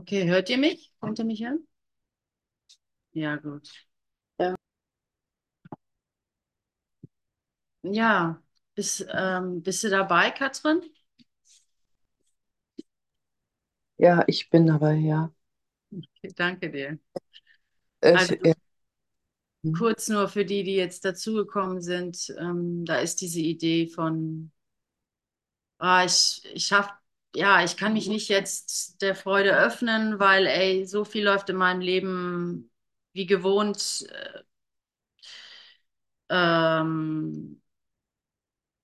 Okay, hört ihr mich? Könnt ihr mich hören? Ja, gut. Ja, Ja, bist, ähm, bist du dabei, Katrin? ja, ich bin dabei, ja. Okay, danke dir. Ich, Also ja. hm. kurz nur für die, die jetzt dazugekommen sind, ähm, da ist diese Idee von, ah, ich, ich schaff, ja, ich kann mich nicht jetzt der Freude öffnen, weil, ey, so viel läuft in meinem Leben wie gewohnt. Äh, ähm,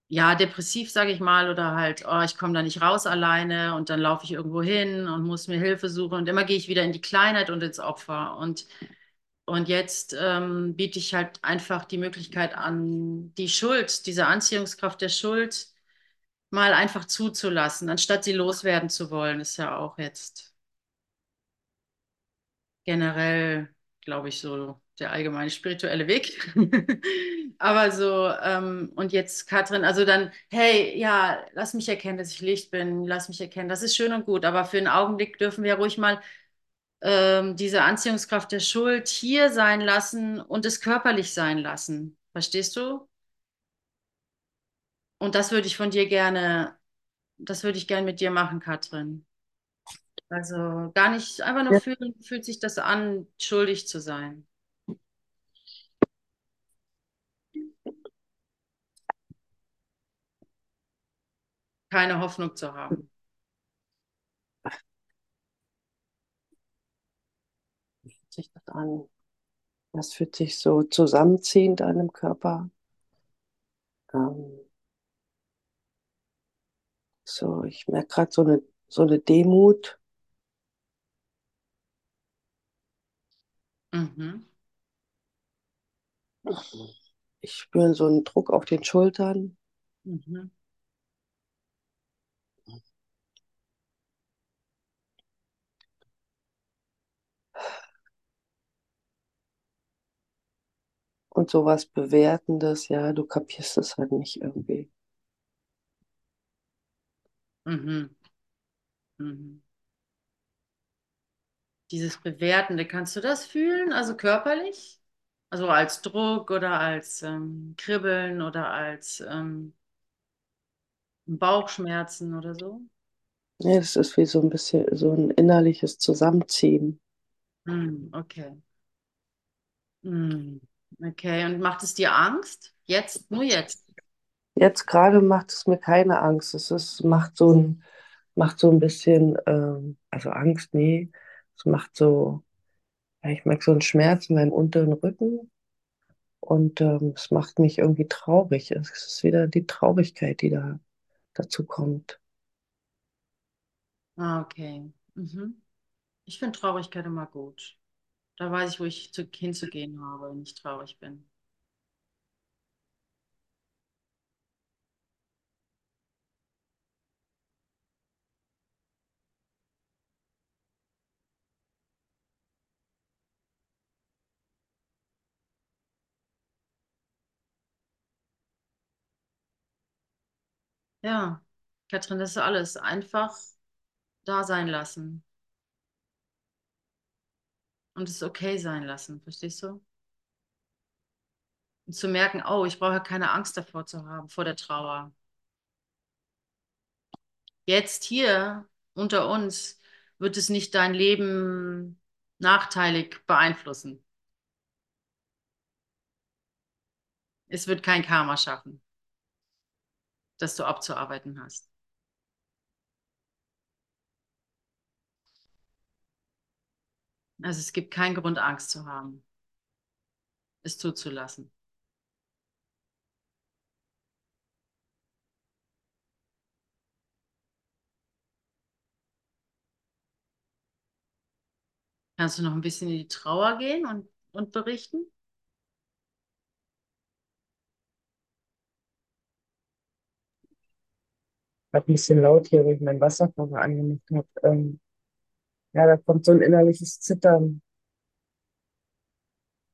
ja, depressiv, sage ich mal, oder halt, oh, ich komme da nicht raus alleine und dann laufe ich irgendwo hin und muss mir Hilfe suchen und immer gehe ich wieder in die Kleinheit und ins Opfer. Und, und jetzt ähm, biete ich halt einfach die Möglichkeit an, die Schuld, diese Anziehungskraft der Schuld mal einfach zuzulassen, anstatt sie loswerden zu wollen, ist ja auch jetzt generell, glaube ich, so der allgemeine spirituelle Weg. Aber so, ähm, und jetzt Katrin, also dann, hey, ja, lass mich erkennen, dass ich Licht bin, lass mich erkennen, das ist schön und gut, aber für einen Augenblick dürfen wir ruhig mal ähm, diese Anziehungskraft der Schuld hier sein lassen und es körperlich sein lassen. Verstehst du? Und das würde ich von dir gerne, das würde ich gerne mit dir machen, Katrin. Also gar nicht, einfach nur Ja, fühlen, fühlt sich das an, schuldig zu sein. keine Hoffnung zu haben. fühlt sich das an? Das fühlt sich so zusammenziehend an im Körper. Ähm, so, ich merke gerade so eine, so eine Demut. Mhm. Ich spüre so einen Druck auf den Schultern. Mhm. Und sowas Bewertendes, ja, du kapierst es halt nicht irgendwie. Mhm. Mhm. Dieses Bewertende, kannst du das fühlen? Also körperlich? Also als Druck oder als ähm, Kribbeln oder als ähm, Bauchschmerzen oder so? Ja, das ist wie so ein bisschen so ein innerliches Zusammenziehen. Mhm. Okay. Mhm. Okay. Und macht es dir Angst? Jetzt? Nur jetzt? Jetzt gerade macht es mir keine Angst. Es ist, macht so ein, macht so ein bisschen, ähm, also Angst, nee. Es macht so, ja, ich merke so einen Schmerz in meinem unteren Rücken und ähm, es macht mich irgendwie traurig. Es ist wieder die Traurigkeit, die da dazu kommt. Ah, okay. Mhm. Ich finde Traurigkeit immer gut. Da weiß ich, wo ich zu, hinzugehen habe, wenn ich traurig bin. Ja, Katrin, das ist alles. Einfach da sein lassen und es okay sein lassen, verstehst du? Und zu merken, oh, ich brauche keine Angst davor zu haben, vor der Trauer. Jetzt hier unter uns wird es nicht dein Leben nachteilig beeinflussen. Es wird kein Karma schaffen, das du abzuarbeiten hast. Also es gibt keinen Grund, Angst zu haben, es zuzulassen. Kannst du noch ein bisschen in die Trauer gehen und, und berichten? Gerade ein bisschen laut hier, wo ich meinen Wasserkocher angemacht habe. Ähm, ja, da kommt so ein innerliches Zittern.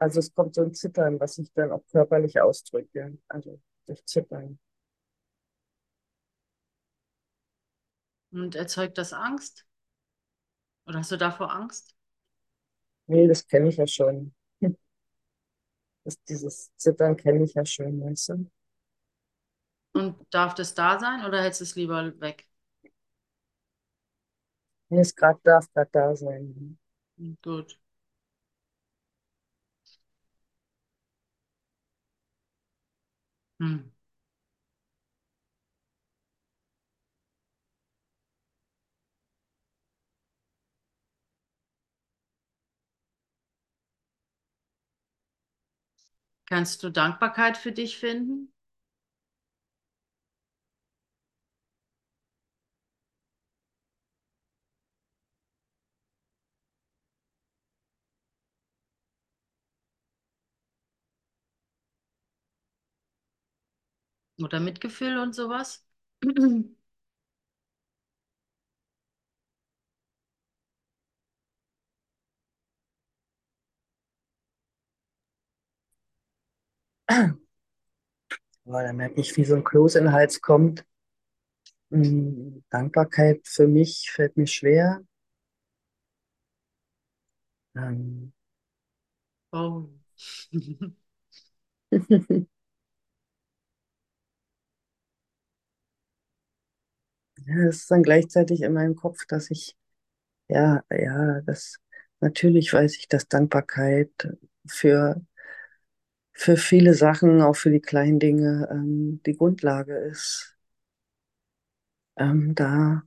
Also es kommt so ein Zittern, was ich dann auch körperlich ausdrücke. Also durch Zittern. Und erzeugt das Angst? Oder hast du davor Angst? Nee, das kenne ich ja schon. Das, dieses Zittern kenne ich ja schon, weißt du? Und darf das da sein oder hältst du es lieber weg? Es grad, darf gerade da sein. Gut. Hm. Kannst du Dankbarkeit für dich finden? Oder Mitgefühl und sowas? Aber da merke ich, wie so ein Kloß in den Hals kommt. Mm, Dankbarkeit für mich fällt mir schwer. Ähm, Oh. es ist dann gleichzeitig in meinem Kopf, dass ich, ja, ja, das, natürlich weiß ich, dass Dankbarkeit für, für viele Sachen, auch für die kleinen Dinge, ähm, die Grundlage ist, ähm, da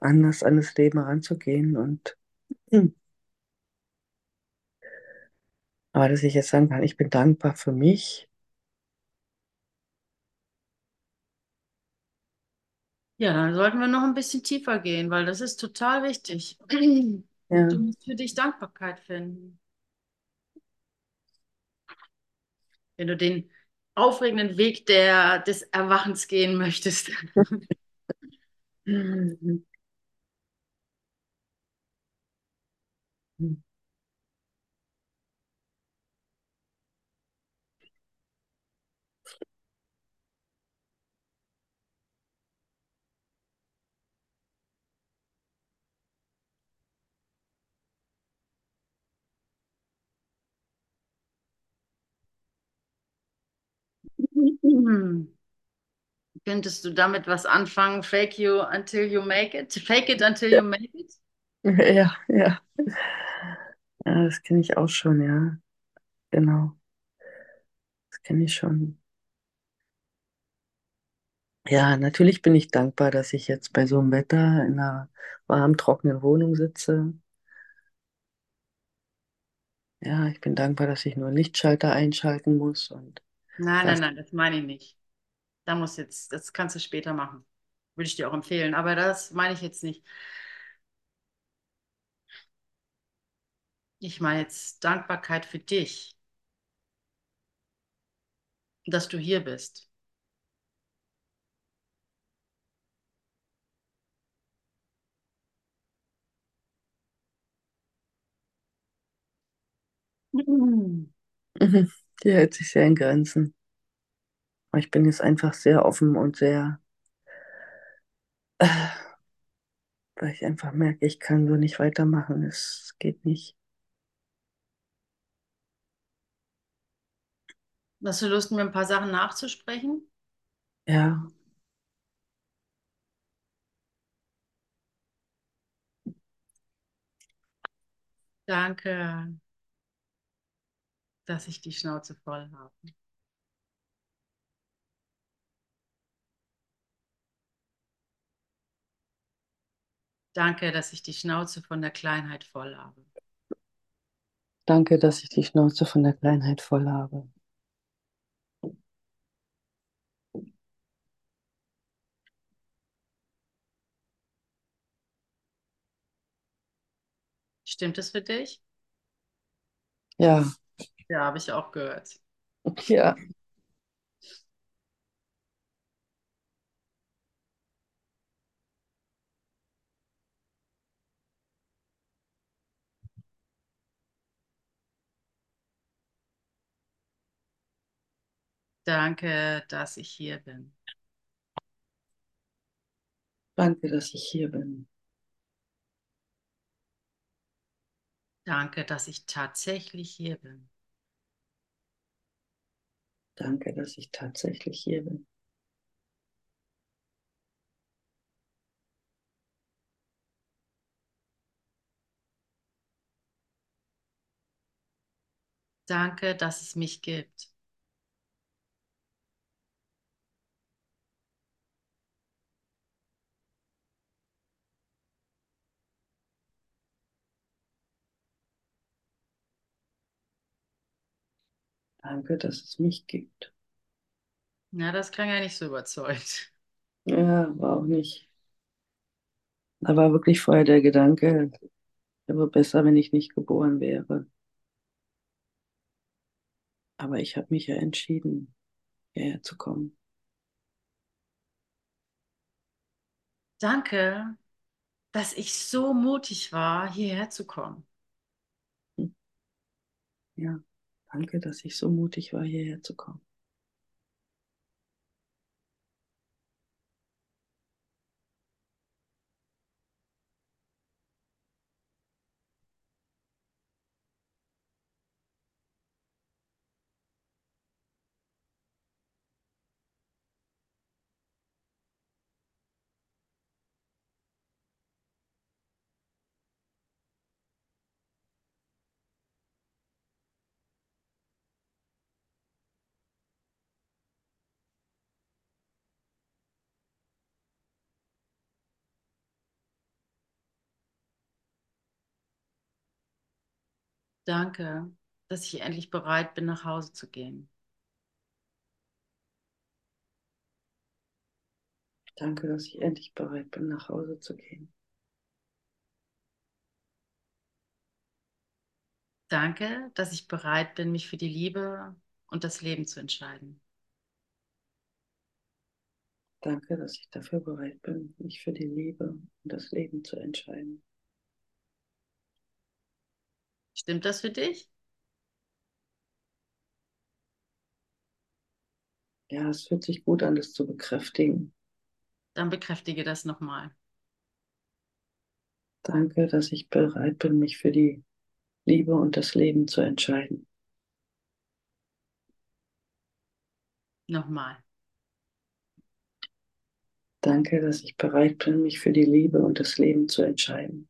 anders an das Leben ranzugehen und, hm. aber dass ich jetzt sagen kann, ich bin dankbar für mich, Ja, dann sollten wir noch ein bisschen tiefer gehen, weil das ist total wichtig. Du ja, musst für dich Dankbarkeit finden. Wenn du den aufregenden Weg der, des Erwachens gehen möchtest. Könntest du damit was anfangen? Fake you until you make it? Fake it until you make it? ja, ja, ja, das kenne ich auch schon, ja, genau, das kenne ich schon. Ja, natürlich bin ich dankbar, dass ich jetzt bei so einem Wetter in einer warmen, trockenen Wohnung sitze. Ja, ich bin dankbar, dass ich nur Lichtschalter einschalten muss und Nein, nein, nein, das meine ich nicht. Da muss jetzt, das kannst du später machen. Würde ich dir auch empfehlen. Aber das meine ich jetzt nicht. Ich meine jetzt Dankbarkeit für dich, dass du hier bist. Mhm. Mhm. Die hält sich sehr in Grenzen. Aber ich bin jetzt einfach sehr offen und sehr, äh, weil ich einfach merke, ich kann so nicht weitermachen. Es geht nicht. Hast du Lust, mir ein paar Sachen nachzusprechen? Ja, Danke, dass ich die Schnauze voll habe. Danke, dass ich die Schnauze von der Kleinheit voll habe. danke, dass ich die Schnauze von der Kleinheit voll habe. Stimmt es für dich? Ja, ja, habe ich auch gehört. Ja. Danke, dass ich hier bin. Danke, dass ich hier bin. Danke, dass ich tatsächlich hier bin. Danke, dass ich tatsächlich hier bin. Danke, dass es mich gibt. Danke, dass es mich gibt. Ja, das klang ja nicht so überzeugt. Ja, war auch nicht. Da war wirklich vorher der Gedanke, wäre besser, wenn ich nicht geboren wäre. Aber ich habe mich ja entschieden, hierher zu kommen. Danke, dass ich so mutig war, hierher zu kommen. Hm. Ja, danke, dass ich so mutig war, hierher zu kommen. Danke, dass ich endlich bereit bin, nach Hause zu gehen. Danke, dass ich endlich bereit bin, nach Hause zu gehen. Danke, dass ich bereit bin, mich für die Liebe und das Leben zu entscheiden. Danke, dass ich dafür bereit bin, mich für die Liebe und das Leben zu entscheiden. Stimmt das für dich? Ja, es fühlt sich gut an, das zu bekräftigen. Dann bekräftige das nochmal. Danke, dass ich bereit bin, mich für die Liebe und das Leben zu entscheiden. Nochmal. Danke, dass ich bereit bin, mich für die Liebe und das Leben zu entscheiden.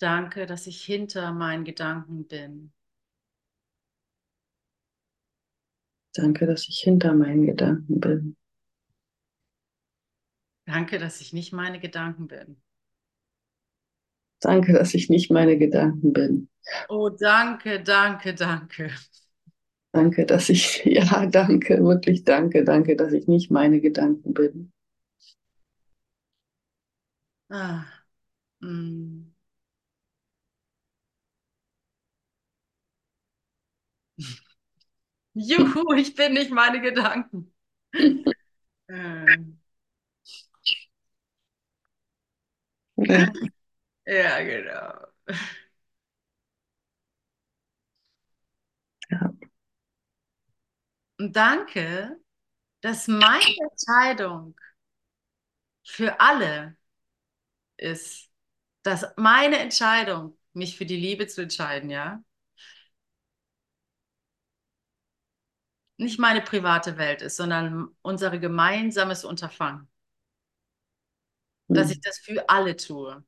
Danke, dass ich hinter meinen Gedanken bin. Danke, dass ich hinter meinen Gedanken bin. Danke, dass ich nicht meine Gedanken bin. Danke, dass ich nicht meine Gedanken bin. Oh, danke, danke, danke. Danke, dass ich, ja, danke, wirklich danke, danke, dass ich nicht meine Gedanken bin. Ah, mm. Juhu, ich bin nicht meine Gedanken. ähm. Ja. ja, genau. Ja. Und danke, dass meine Entscheidung für alle ist, dass meine Entscheidung, mich für die Liebe zu entscheiden, ja, nicht meine private Welt ist, sondern unser gemeinsames Unterfangen. Dass ich Hm. das für alle tue.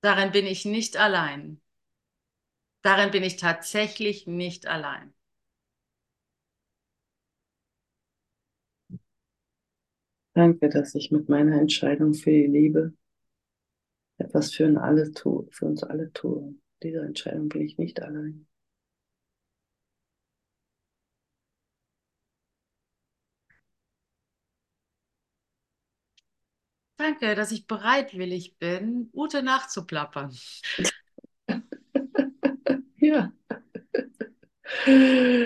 Darin bin ich nicht allein. Darin bin ich tatsächlich nicht allein. Danke, dass ich mit meiner Entscheidung für die Liebe etwas für, uns alle tue, für uns alle tue. Diese Entscheidung bin ich nicht allein. Danke, dass ich bereitwillig bin, Ute nachzuplappern. Ja.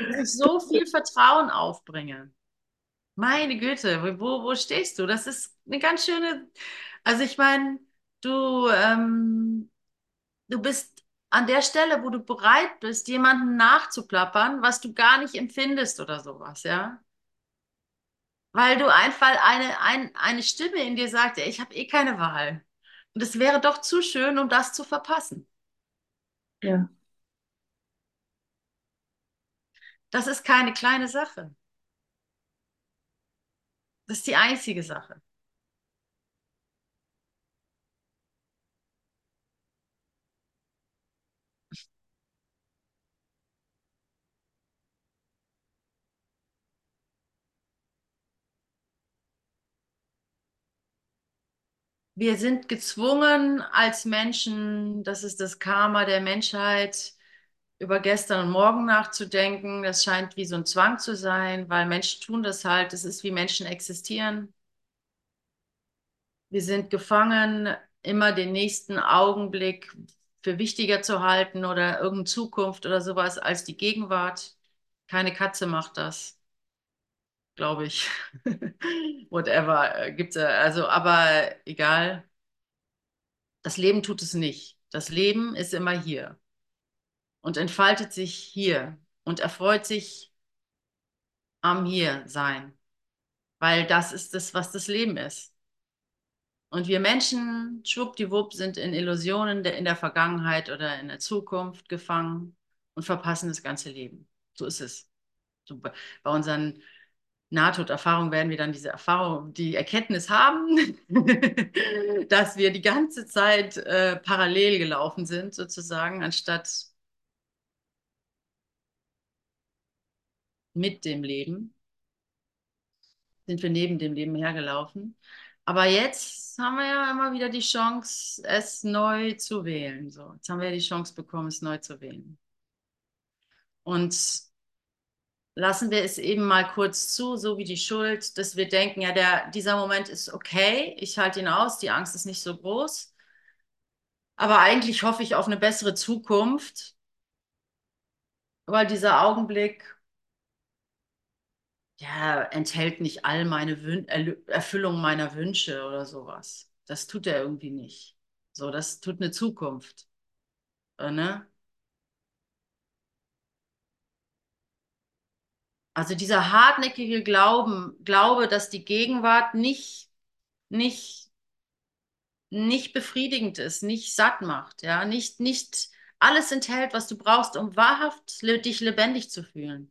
Dass ich so viel Vertrauen aufbringe. Meine Güte, wo, wo stehst du? Das ist eine ganz schöne. Also ich meine, du, ähm, du bist an der Stelle, wo du bereit bist, jemanden nachzuplappern, was du gar nicht empfindest oder sowas, ja? Weil du einfach eine, ein, eine Stimme in dir sagt, ich habe eh keine Wahl. Und es wäre doch zu schön, um das zu verpassen. Ja. Das ist keine kleine Sache. Das ist die einzige Sache. Wir sind gezwungen als Menschen, das ist das Karma der Menschheit, über gestern und morgen nachzudenken. Das scheint wie so ein Zwang zu sein, weil Menschen tun das halt. Das ist wie Menschen existieren. Wir sind gefangen, immer den nächsten Augenblick für wichtiger zu halten oder irgendeine Zukunft oder sowas als die Gegenwart. Keine Katze macht das, glaube ich. Whatever gibt's ja. Also, aber egal. Das Leben tut es nicht. Das Leben ist immer hier und entfaltet sich hier und erfreut sich am Hier-Sein, weil das ist das, was das Leben ist. Und wir Menschen, schwuppdiwupp, sind in Illusionen in der Vergangenheit oder in der Zukunft gefangen und verpassen das ganze Leben. So ist es. So bei unseren Nahtoderfahrungen werden wir dann diese Erfahrung, die Erkenntnis haben, dass wir die ganze Zeit äh, parallel gelaufen sind, sozusagen, anstatt mit dem Leben. Sind wir neben dem Leben hergelaufen. Aber jetzt haben wir ja immer wieder die Chance, es neu zu wählen. So, jetzt haben wir ja die Chance bekommen, es neu zu wählen. Und lassen wir es eben mal kurz zu, so wie die Schuld, dass wir denken, ja, der, dieser Moment ist okay, ich halte ihn aus, die Angst ist nicht so groß. Aber eigentlich hoffe ich auf eine bessere Zukunft, weil dieser Augenblick ja, enthält nicht all meine Wün Erfüllung meiner Wünsche oder sowas. Das tut er irgendwie nicht. So, das tut eine Zukunft. Äh, ne? Also dieser hartnäckige Glauben, Glaube, dass die Gegenwart nicht, nicht, nicht befriedigend ist, nicht satt macht, ja, nicht, nicht alles enthält, was du brauchst, um wahrhaft dich lebendig zu fühlen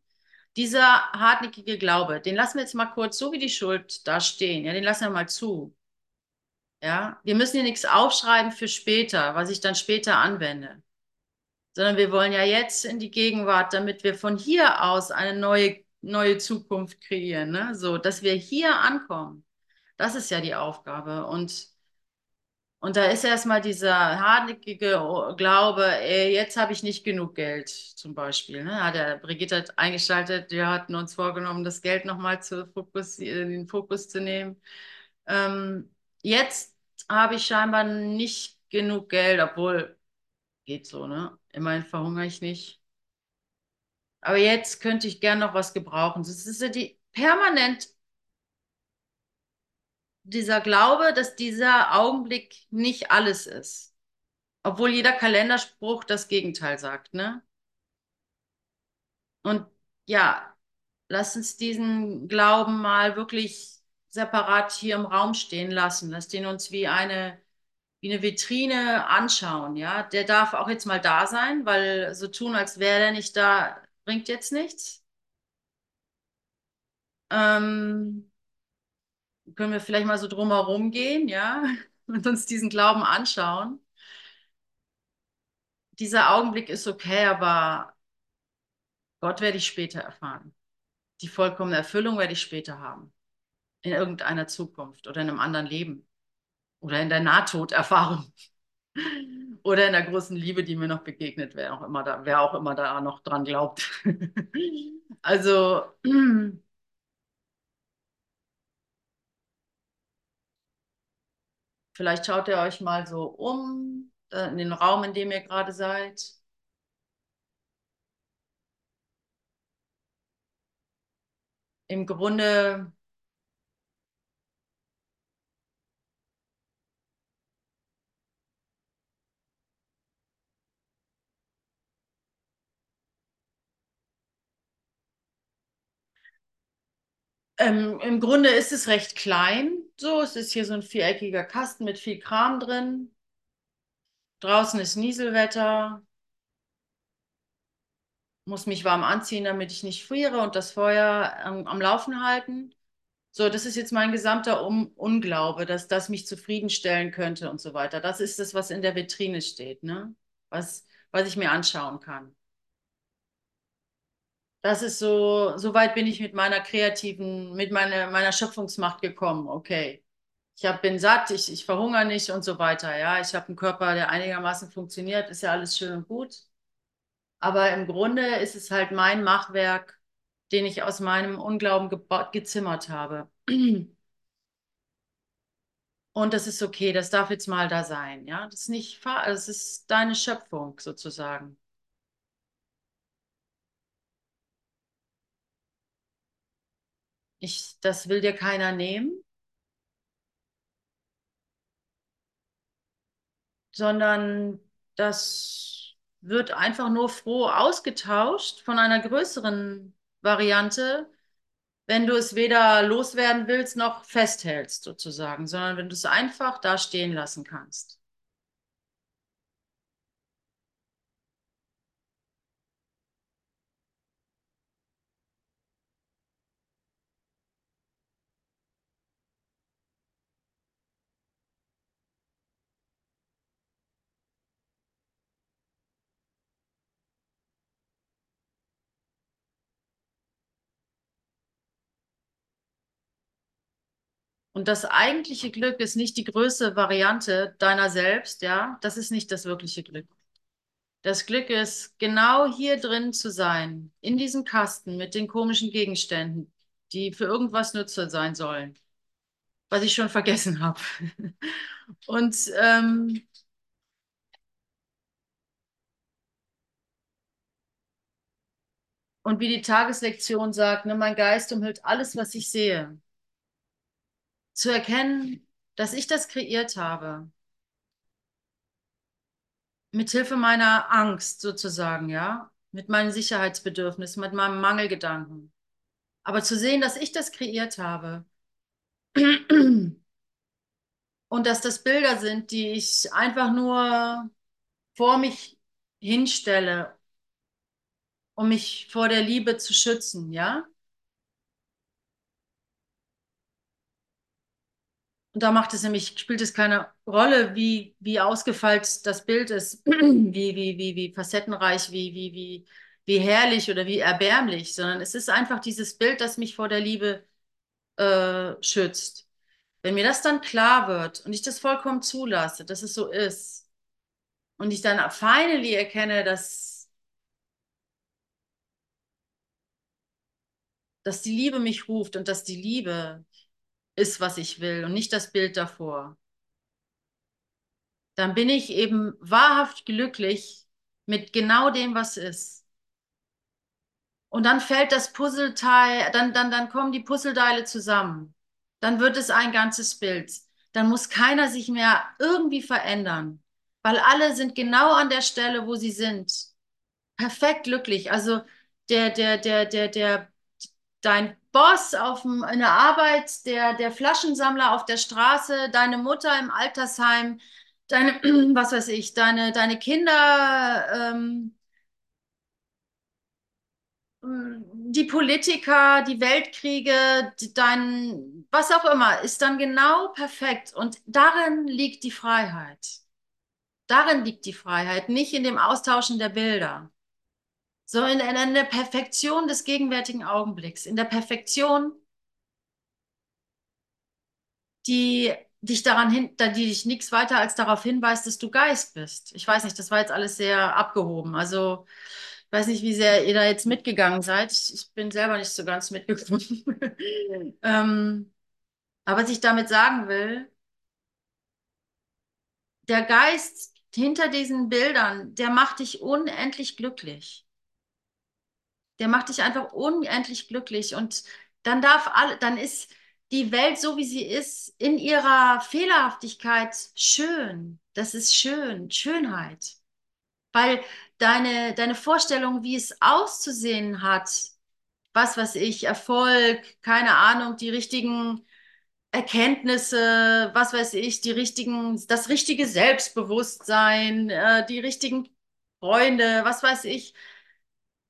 dieser hartnäckige Glaube, den lassen wir jetzt mal kurz, so wie die Schuld da stehen, ja, den lassen wir mal zu. Ja, wir müssen hier nichts aufschreiben für später, was ich dann später anwende, sondern wir wollen ja jetzt in die Gegenwart, damit wir von hier aus eine neue, neue Zukunft kreieren, ne? So, dass wir hier ankommen. Das ist ja die Aufgabe. Und und da ist erstmal dieser hartnäckige Glaube, ey, jetzt habe ich nicht genug Geld, zum Beispiel. Ne? Hat der Brigitte eingeschaltet, wir hatten uns vorgenommen, das Geld nochmal in den Fokus zu nehmen. Ähm, jetzt habe ich scheinbar nicht genug Geld, obwohl geht so, ne? Immerhin verhungere ich nicht. Aber jetzt könnte ich gern noch was gebrauchen. Das ist ja die permanent dieser Glaube, dass dieser Augenblick nicht alles ist. Obwohl jeder Kalenderspruch das Gegenteil sagt, ne? Und ja, lass uns diesen Glauben mal wirklich separat hier im Raum stehen lassen. Lass den uns wie eine, wie eine Vitrine anschauen, ja? Der darf auch jetzt mal da sein, weil so tun, als wäre er nicht da, bringt jetzt nichts. Ähm, können wir vielleicht mal so drumherum gehen, ja, und uns diesen Glauben anschauen. Dieser Augenblick ist okay, aber Gott werde ich später erfahren. Die vollkommene Erfüllung werde ich später haben. In irgendeiner Zukunft oder in einem anderen Leben. Oder in der Nahtoderfahrung. oder in der großen Liebe, die mir noch begegnet, wer auch immer da, wer auch immer da noch dran glaubt. also Vielleicht schaut ihr euch mal so um, äh, in den Raum, in dem ihr gerade seid. Im Grunde Ähm, im Grunde ist es recht klein. So, es ist hier so ein viereckiger Kasten mit viel Kram drin. Draußen ist Nieselwetter. Muss mich warm anziehen, damit ich nicht friere und das Feuer ähm, am Laufen halten. So, das ist jetzt mein gesamter um Unglaube, dass das mich zufriedenstellen könnte und so weiter. Das ist das, was in der Vitrine steht, ne? Was, was ich mir anschauen kann. Das ist so, so weit bin ich mit meiner kreativen, mit meiner, meiner Schöpfungsmacht gekommen. Okay. Ich hab, bin satt, ich, ich verhungere nicht und so weiter. Ja, ich habe einen Körper, der einigermaßen funktioniert, ist ja alles schön und gut. Aber im Grunde ist es halt mein Machwerk, den ich aus meinem Unglauben gezimmert habe. Und das ist okay, das darf jetzt mal da sein. Ja, das ist nicht, das ist deine Schöpfung sozusagen. Ich, das will dir keiner nehmen, sondern das wird einfach nur froh ausgetauscht von einer größeren Variante, wenn du es weder loswerden willst noch festhältst sozusagen, sondern wenn du es einfach da stehen lassen kannst. Und das eigentliche Glück ist nicht die größte Variante deiner selbst, ja. Das ist nicht das wirkliche Glück. Das Glück ist, genau hier drin zu sein, in diesem Kasten mit den komischen Gegenständen, die für irgendwas nützlich sein sollen, was ich schon vergessen habe. Und ähm, und wie die Tageslektion sagt, ne, mein Geist umhüllt alles, was ich sehe zu erkennen, dass ich das kreiert habe. Mit Hilfe meiner Angst sozusagen, ja, mit meinen Sicherheitsbedürfnissen, mit meinem Mangelgedanken. Aber zu sehen, dass ich das kreiert habe und dass das Bilder sind, die ich einfach nur vor mich hinstelle, um mich vor der Liebe zu schützen, ja? Und da macht es nämlich, spielt es keine Rolle, wie, wie ausgefeilt das Bild ist, wie, wie, wie, wie facettenreich, wie, wie, wie, wie herrlich oder wie erbärmlich, sondern es ist einfach dieses Bild, das mich vor der Liebe äh, schützt. Wenn mir das dann klar wird und ich das vollkommen zulasse, dass es so ist, und ich dann finally erkenne, dass, dass die Liebe mich ruft und dass die Liebe ist, was ich will und nicht das Bild davor, dann bin ich eben wahrhaft glücklich mit genau dem, was ist. Und dann fällt das Puzzleteil, dann, dann, dann kommen die Puzzleteile zusammen. Dann wird es ein ganzes Bild. Dann muss keiner sich mehr irgendwie verändern, weil alle sind genau an der Stelle, wo sie sind. Perfekt glücklich. Also der, der, der, der, der, dein Boss auf dem, in der Arbeit, der, der Flaschensammler auf der Straße, deine Mutter im Altersheim, deine, was weiß ich, deine, deine Kinder, ähm, die Politiker, die Weltkriege, dein, was auch immer, ist dann genau perfekt. Und darin liegt die Freiheit. Darin liegt die Freiheit, nicht in dem Austauschen der Bilder so in, in der Perfektion des gegenwärtigen Augenblicks, in der Perfektion, die dich daran hin, die dich nichts weiter als darauf hinweist, dass du Geist bist. Ich weiß nicht, das war jetzt alles sehr abgehoben. Also ich weiß nicht, wie sehr ihr da jetzt mitgegangen seid. Ich, ich bin selber nicht so ganz mitgekommen. ähm, aber was ich damit sagen will, der Geist hinter diesen Bildern, der macht dich unendlich glücklich. Der macht dich einfach unendlich glücklich. Und dann darf alle, dann ist die Welt so, wie sie ist, in ihrer Fehlerhaftigkeit schön. Das ist schön, Schönheit. Weil deine, deine Vorstellung, wie es auszusehen hat, was weiß ich, Erfolg, keine Ahnung, die richtigen Erkenntnisse, was weiß ich, die richtigen, das richtige Selbstbewusstsein, äh, die richtigen Freunde, was weiß ich.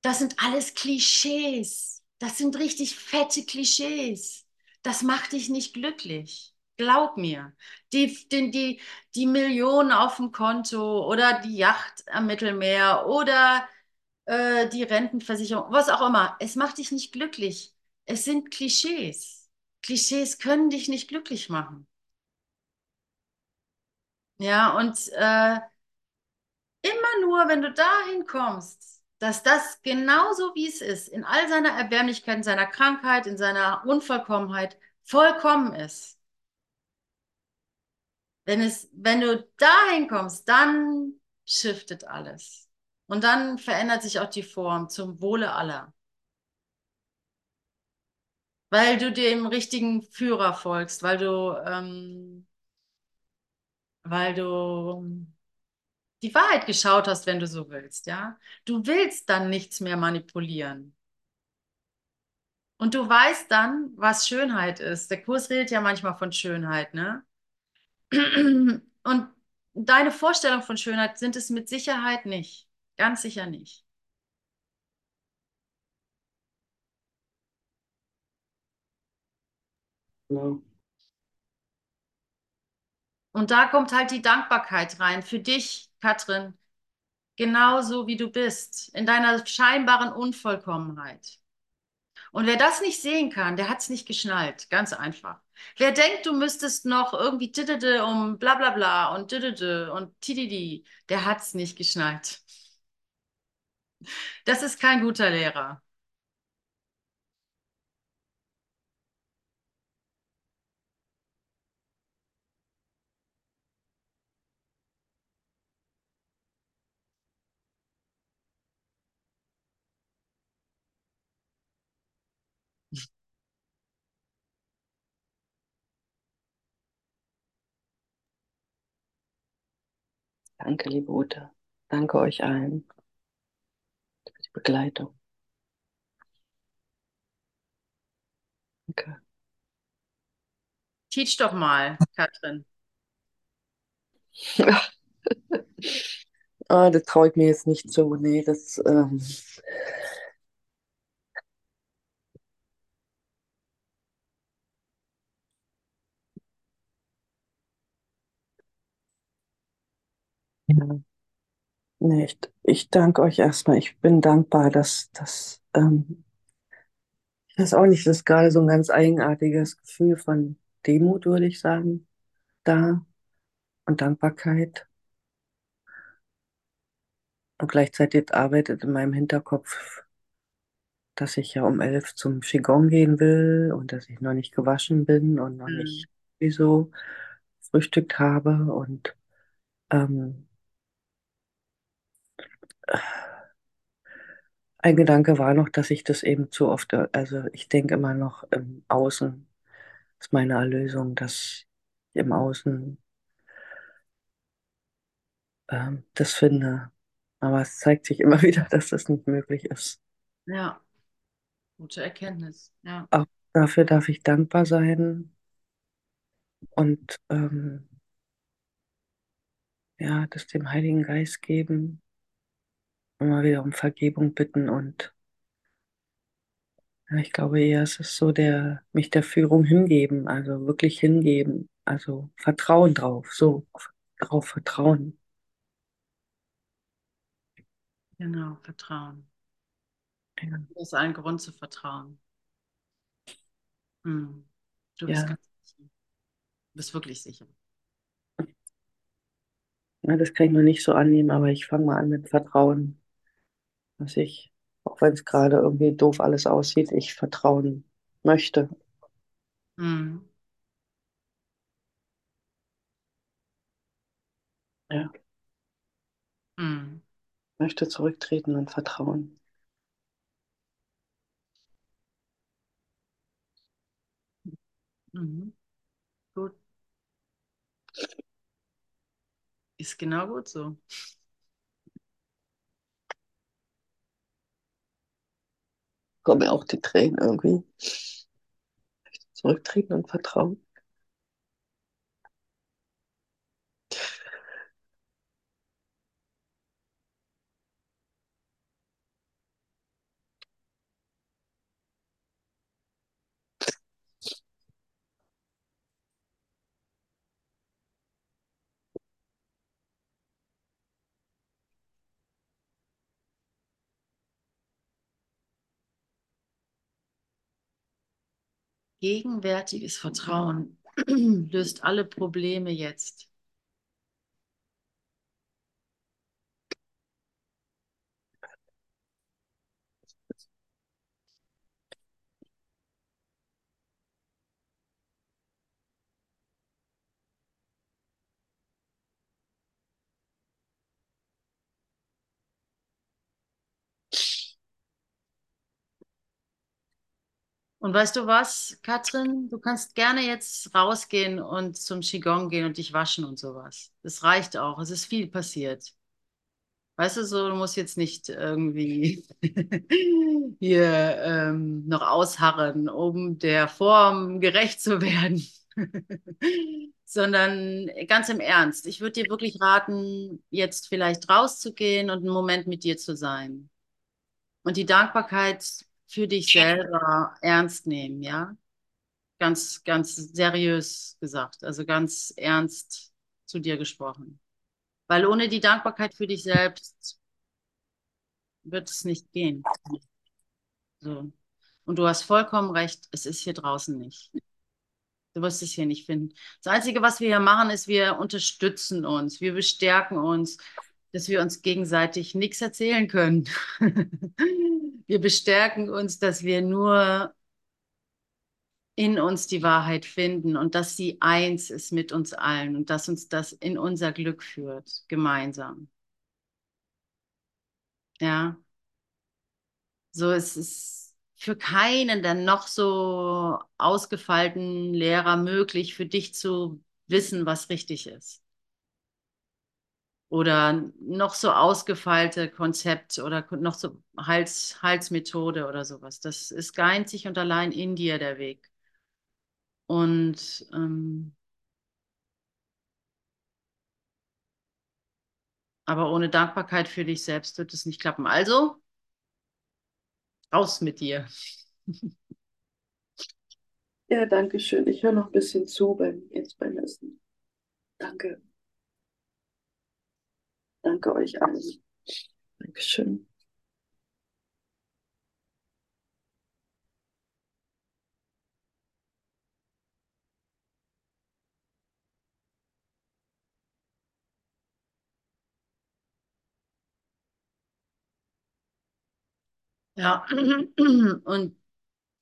Das sind alles Klischees. Das sind richtig fette Klischees. Das macht dich nicht glücklich. Glaub mir. Die, die, die, die Millionen auf dem Konto oder die Yacht am Mittelmeer oder äh, die Rentenversicherung, was auch immer. Es macht dich nicht glücklich. Es sind Klischees. Klischees können dich nicht glücklich machen. Ja, und äh, immer nur, wenn du dahin kommst, dass das genauso wie es ist, in all seiner Erbärmlichkeit, in seiner Krankheit, in seiner Unvollkommenheit, vollkommen ist. Wenn es, wenn du dahin kommst, dann shiftet alles. Und dann verändert sich auch die Form zum Wohle aller. Weil du dem richtigen Führer folgst, weil du, ähm, weil du die Wahrheit geschaut hast, wenn du so willst, ja. Du willst dann nichts mehr manipulieren. Und du weißt dann, was Schönheit ist. Der Kurs redet ja manchmal von Schönheit, ne? Und deine Vorstellung von Schönheit sind es mit Sicherheit nicht. Ganz sicher nicht. Ja. Und da kommt halt die Dankbarkeit rein für dich, Katrin, genauso wie du bist, in deiner scheinbaren Unvollkommenheit. Und wer das nicht sehen kann, der hat es nicht geschnallt. Ganz einfach. Wer denkt, du müsstest noch irgendwie titete um bla bla bla und titete und tididi, der hat es nicht geschnallt. Das ist kein guter Lehrer. Danke, liebe Ute. Danke euch allen für die Begleitung. Danke. Teach doch mal, Katrin. Ah, das traue ich mir jetzt nicht zu. Nee, das. Ähm, ja. Nee, ich, ich danke euch erstmal. Ich bin dankbar, dass das. Ähm, ich weiß auch nicht, das ist gerade so ein ganz eigenartiges Gefühl von Demut, würde ich sagen, da und Dankbarkeit. Und gleichzeitig arbeitet in meinem Hinterkopf, dass ich ja um elf zum Qigong gehen will und dass ich noch nicht gewaschen bin und noch Hm. nicht wieso frühstückt habe. Und ähm, ein Gedanke war noch, dass ich das eben zu oft, also ich denke immer noch im Außen ist meine Erlösung, dass ich im Außen ähm, das finde. Aber es zeigt sich immer wieder, dass das nicht möglich ist. Ja, gute Erkenntnis. Ja. Auch dafür darf ich dankbar sein und ähm, ja, das dem Heiligen Geist geben, immer wieder um Vergebung bitten und ja, ich glaube eher, es ist so der, mich der Führung hingeben, also wirklich hingeben, also Vertrauen drauf, so drauf vertrauen. Genau, Vertrauen. Ja, Du hast allen Grund zu vertrauen. Hm. Du bist ja, ganz sicher. Du bist wirklich sicher. ja, das kann ich noch nicht so annehmen, aber ich fange mal an mit Vertrauen, dass ich, auch wenn es gerade irgendwie doof alles aussieht, ich vertrauen möchte. Hm. Ja, Hm. möchte zurücktreten und vertrauen. Mhm. Gut. Ist genau gut so. Kommen mir auch die Tränen irgendwie. Zurücktreten und vertrauen. Gegenwärtiges Vertrauen löst alle Probleme jetzt. Und weißt du was, Katrin? Du kannst gerne jetzt rausgehen und zum Qigong gehen und dich waschen und sowas. Das reicht auch. Es ist viel passiert. Weißt du, so, du musst jetzt nicht irgendwie hier ähm, noch ausharren, um der Form gerecht zu werden, sondern ganz im Ernst. Ich würde dir wirklich raten, jetzt vielleicht rauszugehen und einen Moment mit dir zu sein und die Dankbarkeit für dich selber ernst nehmen, ja? Ganz, ganz seriös gesagt, also ganz ernst zu dir gesprochen. Weil ohne die Dankbarkeit für dich selbst wird es nicht gehen. So. Und du hast vollkommen recht, es ist hier draußen nicht. Du wirst es hier nicht finden. Das Einzige, was wir hier machen, ist, wir unterstützen uns, wir bestärken uns, dass wir uns gegenseitig nichts erzählen können. wir bestärken uns, dass wir nur in uns die Wahrheit finden und dass sie eins ist mit uns allen und dass uns das in unser Glück führt, gemeinsam. Ja, so es ist für keinen der noch so ausgefeilten Lehrer möglich, für dich zu wissen, was richtig ist. Oder noch so ausgefeilte Konzept oder noch so Hals, Halsmethode oder sowas. Das ist einzig und allein in dir der Weg. Und ähm, aber ohne Dankbarkeit für dich selbst wird es nicht klappen. Also, raus mit dir. Ja, danke schön. Ich höre noch ein bisschen zu beim, jetzt beim Essen. Danke. Danke euch allen. Dankeschön. Ja, und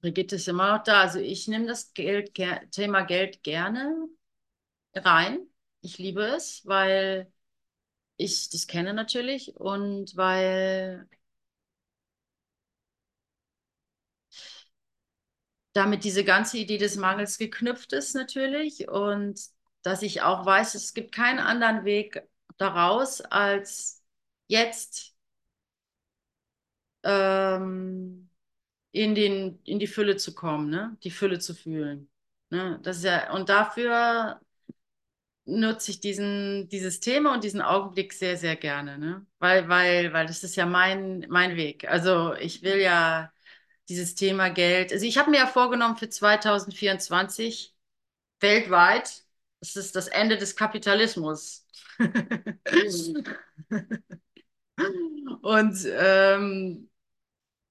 Brigitte ist immer noch da. Also ich nehme das Geld, Thema Geld gerne rein. Ich liebe es, weil ich das kenne natürlich und weil damit diese ganze Idee des Mangels geknüpft ist natürlich und dass ich auch weiß, es gibt keinen anderen Weg daraus, als jetzt ähm, in den, in die Fülle zu kommen, ne? Die Fülle zu fühlen. Ne? Das ja, und dafür nutze ich diesen, dieses Thema und diesen Augenblick sehr, sehr gerne, ne? Weil, weil, weil das ist ja mein, mein Weg. Also ich will ja dieses Thema Geld. Also ich habe mir ja vorgenommen für 2024 weltweit, das ist das Ende des Kapitalismus. Und ähm,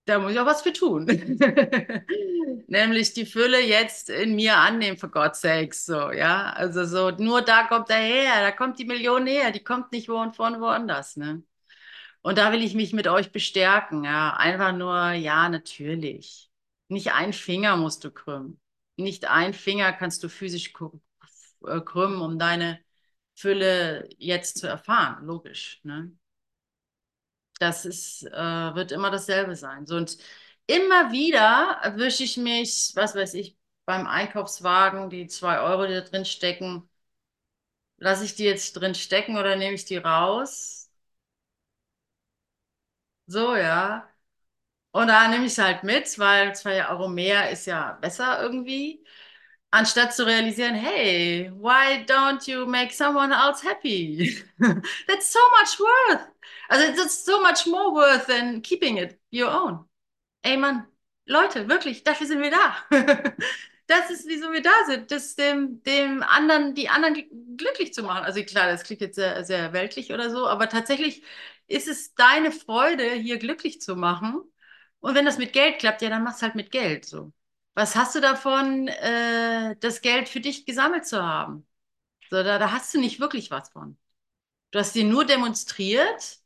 da muss ich auch was für tun. Nämlich die Fülle jetzt in mir annehmen, for God's sakes, so, ja. Also so, nur da kommt er her, da kommt die Million her, die kommt nicht wo von woanders, ne? Und da will ich mich mit euch bestärken, ja. Einfach nur, ja, natürlich. Nicht ein Finger musst du krümmen. Nicht ein Finger kannst du physisch äh, krümmen, um deine Fülle jetzt zu erfahren, logisch. Ne? Das ist, äh, wird immer dasselbe sein. So, und immer wieder erwische ich mich, was weiß ich, beim Einkaufswagen, die zwei Euro, die da drin stecken, lasse ich die jetzt drin stecken oder nehme ich die raus? So, ja. Und da nehme ich es halt mit, weil zwei Euro mehr ist ja besser irgendwie. Anstatt zu realisieren, hey, why don't you make someone else happy? That's so much worth. Also, that's so much more worth than keeping it your own. Ey, Mann, Leute, wirklich, dafür sind wir da. Das ist, wieso wir da sind, das dem, dem anderen, die anderen glücklich zu machen. Also klar, das klingt jetzt sehr, sehr weltlich oder so, aber tatsächlich ist es deine Freude, hier glücklich zu machen. Und wenn das mit Geld klappt, ja, dann mach's halt mit Geld so. Was hast du davon, äh, das Geld für dich gesammelt zu haben? So, da, da hast du nicht wirklich was von. Du hast dir nur demonstriert,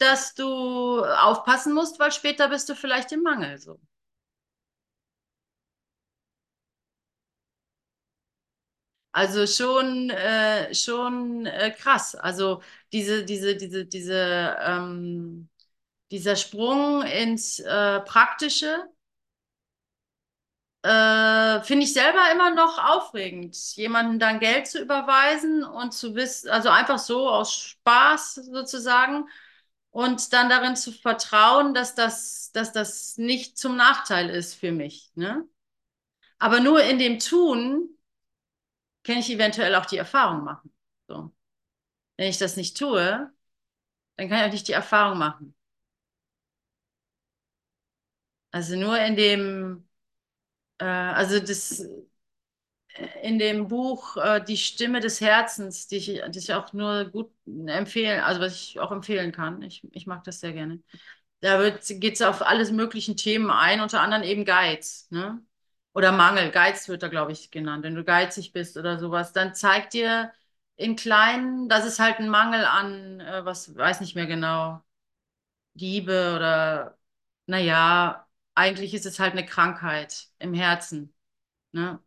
dass du aufpassen musst, weil später bist du vielleicht im Mangel so. Also schon, äh, schon äh, krass. Also diese, diese, diese, diese, ähm, dieser Sprung ins äh, Praktische äh, finde ich selber immer noch aufregend, jemandem dann Geld zu überweisen und zu wissen, also einfach so aus Spaß sozusagen und dann darin zu vertrauen, dass das, dass das nicht zum Nachteil ist für mich. Ne? Aber nur in dem Tun kann ich eventuell auch die Erfahrung machen. So. Wenn ich das nicht tue, dann kann ich auch nicht die Erfahrung machen. Also nur in dem, äh, also das, in dem Buch äh, Die Stimme des Herzens, die ich, die ich auch nur gut empfehlen, also was ich auch empfehlen kann. Ich, ich mag das sehr gerne. Da geht es auf alles möglichen Themen ein, unter anderem eben Geiz, ne? Oder Mangel. Geiz wird da, glaube ich, genannt. Wenn du geizig bist oder sowas, dann zeigt dir in Kleinen, das ist halt ein Mangel an, äh, was weiß nicht mehr genau, Liebe oder, naja, eigentlich ist es halt eine Krankheit im Herzen. Ne?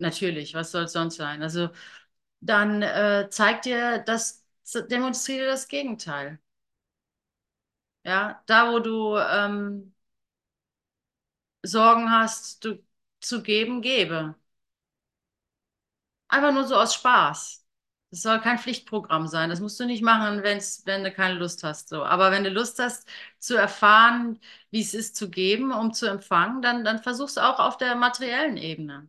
Natürlich, was soll es sonst sein? Also dann äh, zeigt dir das, demonstriere das Gegenteil. Ja, da wo du ähm, Sorgen hast, du zu geben, gebe. Einfach nur so aus Spaß. Das soll kein Pflichtprogramm sein. Das musst du nicht machen, wenn's, wenn du keine Lust hast. So. Aber wenn du Lust hast, zu erfahren, wie es ist zu geben, um zu empfangen, dann, dann versuch's auch auf der materiellen Ebene.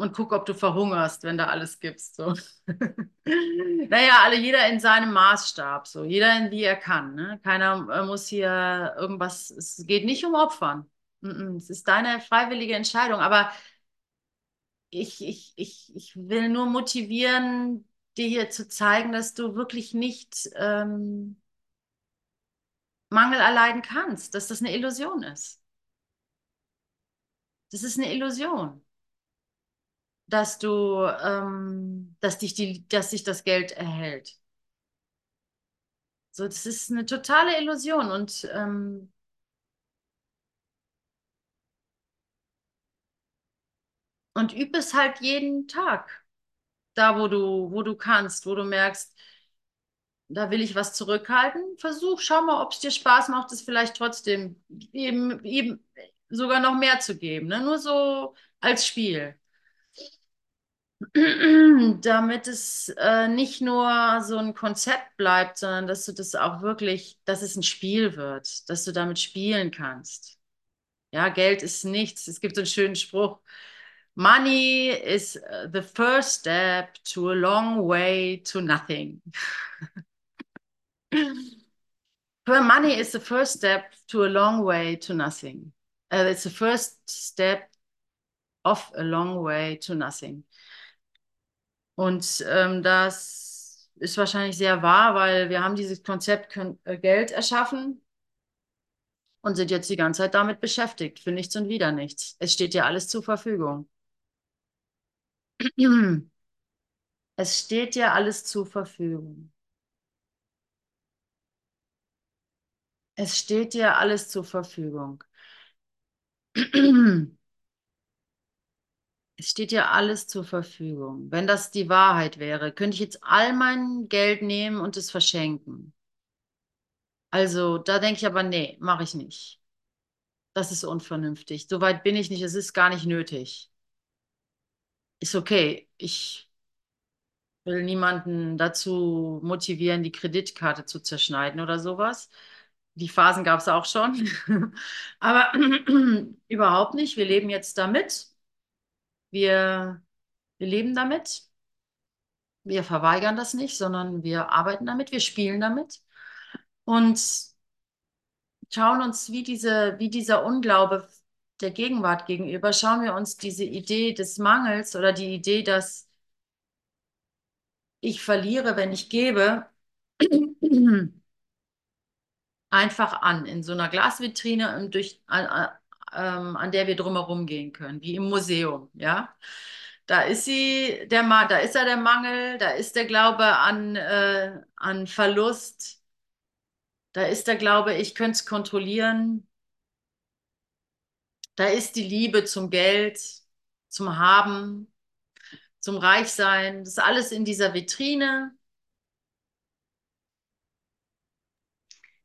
Und guck, ob du verhungerst, wenn du alles gibst. So. naja, alle, jeder in seinem Maßstab, so. Jeder in wie er kann. Ne? Keiner äh, muss hier irgendwas, es geht nicht um Opfern. Es ist deine freiwillige Entscheidung. Aber ich, ich, ich, ich will nur motivieren, dir hier zu zeigen, dass du wirklich nicht ähm, Mangel erleiden kannst, dass das eine Illusion ist. Das ist eine Illusion, dass du, ähm, dass dich die, dass dich das Geld erhält. So, das ist eine totale Illusion und ähm, und üb es halt jeden Tag. Da, wo du, wo du kannst, wo du merkst, da will ich was zurückhalten. Versuch, schau mal, ob es dir Spaß macht, es vielleicht trotzdem eben, eben sogar noch mehr zu geben. Ne? Nur so als Spiel. Damit es äh, nicht nur so ein Konzept bleibt, sondern dass du das auch wirklich, dass es ein Spiel wird, dass du damit spielen kannst. Ja, Geld ist nichts. Es gibt so einen schönen Spruch. Money is uh, the first step to a long way to nothing. Money is the first step to a long way to nothing. Uh, it's the first step of a long way to nothing. Und ähm, das ist wahrscheinlich sehr wahr, weil wir haben dieses Konzept äh, Geld erschaffen und sind jetzt die ganze Zeit damit beschäftigt, für nichts und wieder nichts. Es steht ja alles zur Verfügung. Es steht dir alles zur Verfügung. Es steht dir alles zur Verfügung. Es steht ja alles zur Verfügung. Wenn das die Wahrheit wäre, könnte ich jetzt all mein Geld nehmen und es verschenken. Also da denke ich aber, nee, mache ich nicht. Das ist unvernünftig. So weit bin ich nicht. Es ist gar nicht nötig. Ist okay. Ich will niemanden dazu motivieren, die Kreditkarte zu zerschneiden oder sowas. Die Phasen gab es auch schon. Aber überhaupt nicht. Wir leben jetzt damit. Wir, wir leben damit. Wir verweigern das nicht, sondern wir arbeiten damit, wir spielen damit und schauen uns wie diese, wie dieser Unglaube der Gegenwart gegenüber, schauen wir uns diese Idee des Mangels oder die Idee, dass ich verliere, wenn ich gebe, einfach an in so einer Glasvitrine durch, ähm, an der wir drumherum gehen können, wie im Museum, ja. Da ist sie, der Ma da ist ja der Mangel, da ist der Glaube an, äh, an Verlust, da ist der Glaube, ich könnte es kontrollieren, da ist die Liebe zum Geld, zum Haben, zum Reichsein, das ist alles in dieser Vitrine.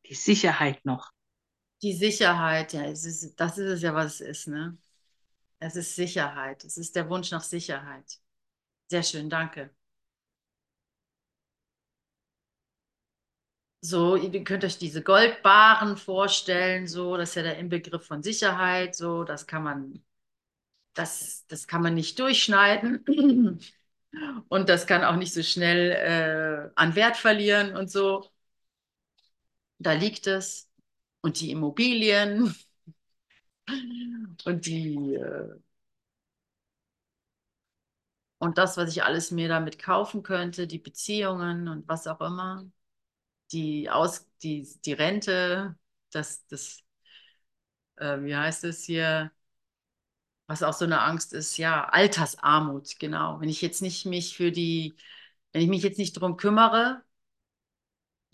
Die Sicherheit noch. Die Sicherheit, ja, es ist, das ist es ja, was es ist, ne? Es ist Sicherheit. Es ist der Wunsch nach Sicherheit. Sehr schön, danke. So, ihr könnt euch diese Goldbarren vorstellen, so, das ist ja der Inbegriff von Sicherheit, so, das kann man, das, das kann man nicht durchschneiden und das kann auch nicht so schnell äh, an Wert verlieren und so. Da liegt es und die Immobilien. Und die äh, und das, was ich alles mir damit kaufen könnte, die Beziehungen und was auch immer, die Aus, die, die Rente, das, das, äh, wie heißt es hier, was auch so eine Angst ist, ja, Altersarmut, genau. Wenn ich jetzt nicht mich für die, wenn ich mich jetzt nicht drum kümmere,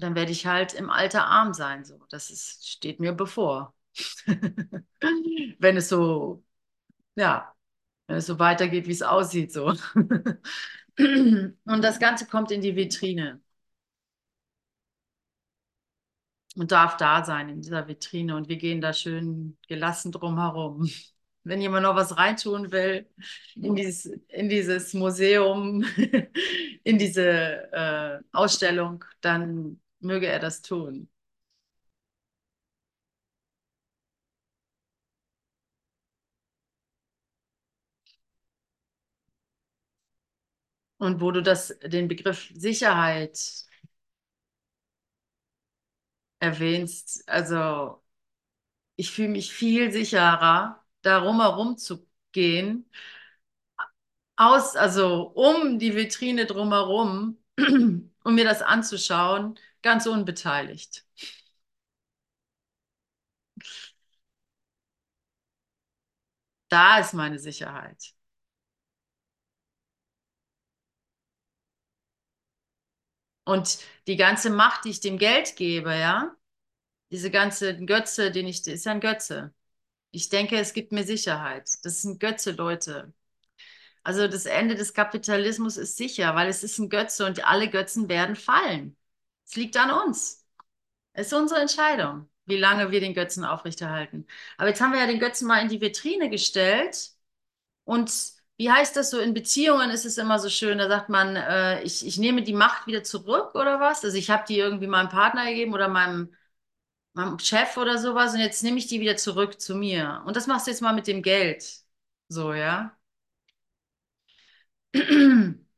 dann werde ich halt im Alter arm sein. So, das ist, steht mir bevor. Wenn es so, ja, wenn es so weitergeht, wie es aussieht, so. Und das Ganze kommt in die Vitrine und darf da sein in dieser Vitrine und wir gehen da schön gelassen drum herum. Wenn jemand noch was reintun will in dieses, in dieses Museum, in diese äh, Ausstellung, dann möge er das tun. Und wo du das, den Begriff Sicherheit erwähnst, also ich fühle mich viel sicherer, darum herum zu gehen, aus, also um die Vitrine drumherum, um mir das anzuschauen, ganz unbeteiligt. Da ist meine Sicherheit. Und die ganze Macht, die ich dem Geld gebe, ja, diese ganze Götze, den ich, ist ja ein Götze. Ich denke, es gibt mir Sicherheit. Das sind Götze, Leute. Also das Ende des Kapitalismus ist sicher, weil es ist ein Götze und alle Götzen werden fallen. Es liegt an uns. Es ist unsere Entscheidung, wie lange wir den Götzen aufrechterhalten. Aber jetzt haben wir ja den Götzen mal in die Vitrine gestellt und wie heißt das so, in Beziehungen ist es immer so schön, da sagt man, äh, ich, ich nehme die Macht wieder zurück oder was? Also ich habe die irgendwie meinem Partner gegeben oder meinem, meinem Chef oder sowas und jetzt nehme ich die wieder zurück zu mir. Und das machst du jetzt mal mit dem Geld. So, ja.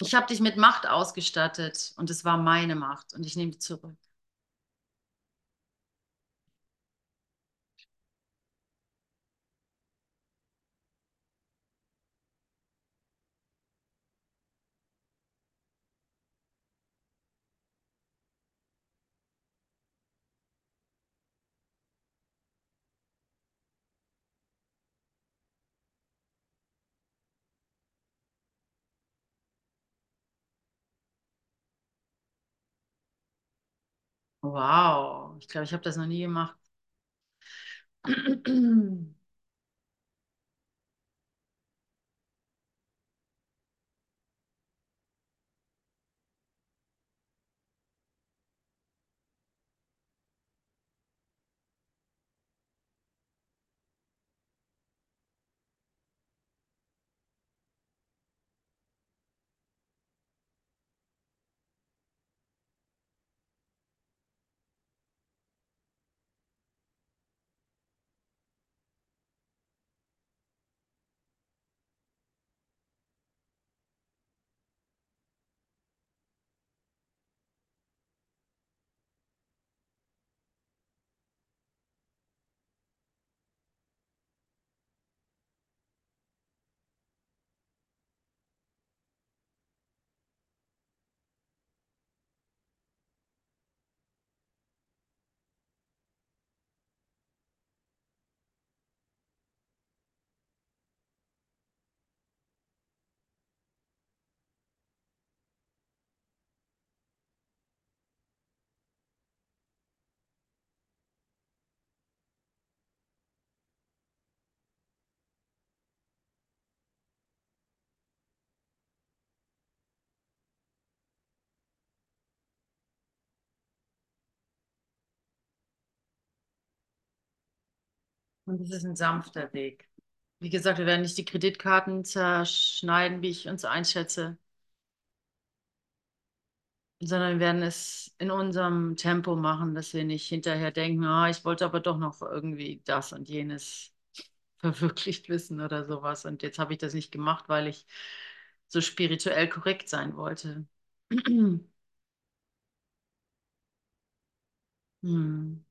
Ich habe dich mit Macht ausgestattet und es war meine Macht und ich nehme die zurück. Wow, ich glaube, ich habe das noch nie gemacht. Und es ist ein sanfter Weg. Wie gesagt, wir werden nicht die Kreditkarten zerschneiden, wie ich uns einschätze, sondern wir werden es in unserem Tempo machen, dass wir nicht hinterher denken, ah, ich wollte aber doch noch irgendwie das und jenes verwirklicht wissen oder sowas. Und jetzt habe ich das nicht gemacht, weil ich so spirituell korrekt sein wollte. Hm.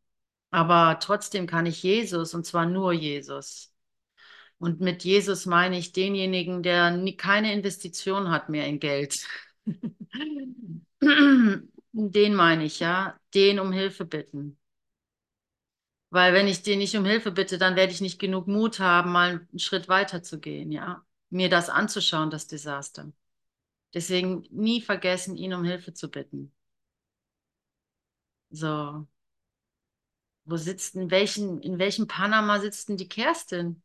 Aber trotzdem kann ich Jesus, und zwar nur Jesus. Und mit Jesus meine ich denjenigen, der nie, keine Investition hat mehr in Geld. Den meine ich, ja. Den um Hilfe bitten. Weil wenn ich den nicht um Hilfe bitte, dann werde ich nicht genug Mut haben, mal einen Schritt weiter zu gehen, ja. Mir das anzuschauen, das Desaster. Deswegen nie vergessen, ihn um Hilfe zu bitten. So. Wo sitzt denn, welchen, in welchem Panama sitzt denn die Kerstin?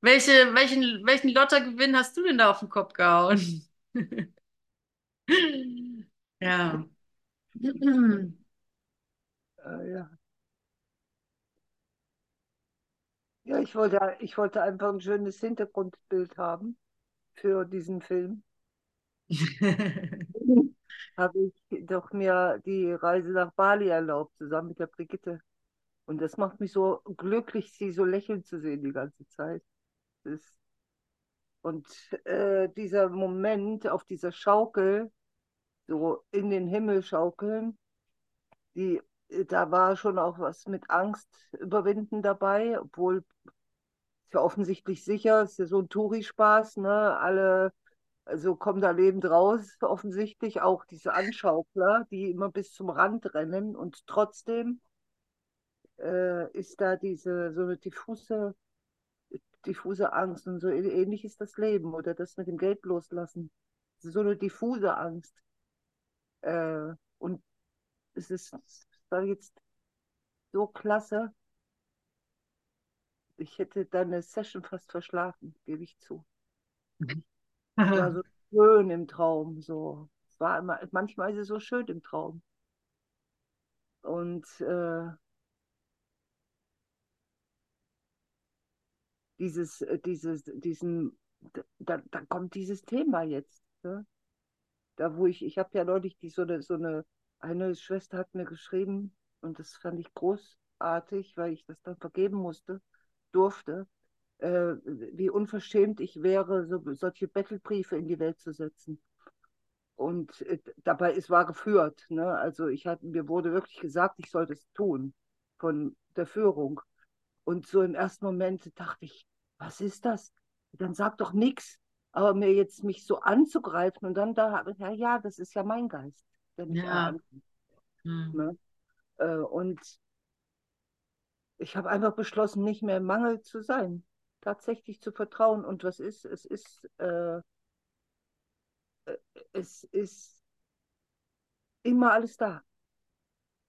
Welche, welchen, welchen Lottergewinn hast du denn da auf den Kopf gehauen? ja. Äh, ja. Ja, ich wollte, ich wollte einfach ein schönes Hintergrundbild haben für diesen Film. Habe ich doch mir die Reise nach Bali erlaubt, zusammen mit der Brigitte. Und das macht mich so glücklich, sie so lächeln zu sehen die ganze Zeit. Das, und äh, dieser Moment auf dieser Schaukel, so in den Himmel schaukeln, die, da war schon auch was mit Angst überwinden dabei, obwohl ist ja offensichtlich sicher, ist ja so ein Touri-Spaß, ne? Alle also kommen da lebend raus, offensichtlich auch diese Anschaukler, die immer bis zum Rand rennen und trotzdem äh, ist da diese so eine diffuse, diffuse Angst und so ähnlich ist das Leben oder das mit dem Geld loslassen. So eine diffuse Angst. Äh, und es ist da jetzt so klasse. Ich hätte deine Session fast verschlafen, gebe ich zu. Es war so schön im Traum. So. Es war immer, manchmal ist es so schön im Traum. Und äh, dieses, äh, dieses, diesen, da, da kommt dieses Thema jetzt. Ne? Da, wo ich, ich habe ja neulich die, so eine, so eine, eine Schwester hat mir geschrieben und das fand ich großartig, weil ich das dann vergeben musste, durfte, äh, wie unverschämt ich wäre, so, solche Bettelbriefe in die Welt zu setzen. Und äh, dabei ist war geführt. Ne? Also ich hatte, mir wurde wirklich gesagt, ich sollte es tun von der Führung. Und so im ersten Moment dachte ich, was ist das? Dann sag doch nichts. Aber mir jetzt mich so anzugreifen und dann da, ja, ja, das ist ja mein Geist, der mich Ja. Hm. Ne? Äh, und ich habe einfach beschlossen, nicht mehr im Mangel zu sein, tatsächlich zu vertrauen. Und was ist? Es ist, äh, äh, es ist immer alles da.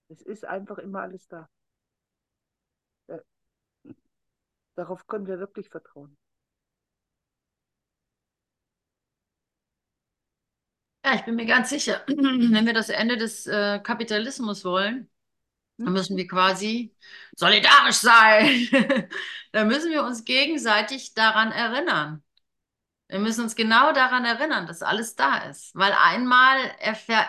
Es ist einfach immer alles da. Da- Darauf können wir wirklich vertrauen. Ja, ich bin mir ganz sicher, wenn wir das Ende des äh, Kapitalismus wollen, dann müssen wir quasi solidarisch sein. Dann müssen wir uns gegenseitig daran erinnern. Wir müssen uns genau daran erinnern, dass alles da ist. Weil einmal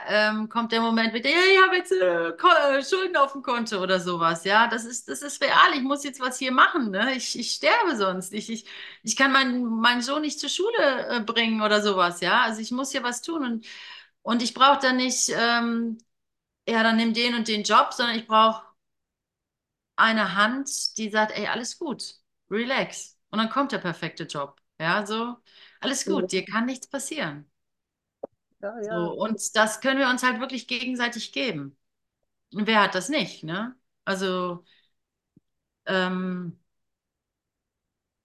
ähm, kommt der Moment mit, ja, ich habe jetzt äh, äh, Schulden auf dem Konto oder sowas. Ja, das ist, das ist real. Ich muss jetzt was hier machen. Ne? Ich, ich sterbe sonst. Ich, ich, ich kann meinen, meinen Sohn nicht zur Schule äh, bringen oder sowas. Ja, also ich muss hier was tun. Und, und ich brauche dann nicht, ähm, ja, dann nimm den und den Job, sondern ich brauche eine Hand, die sagt, ey, alles gut, relax. Und dann kommt der perfekte Job. Ja, so, alles gut, dir kann nichts passieren. Ja, So, ja. und das können wir uns halt wirklich gegenseitig geben. Und wer hat das nicht, ne? Also, ähm,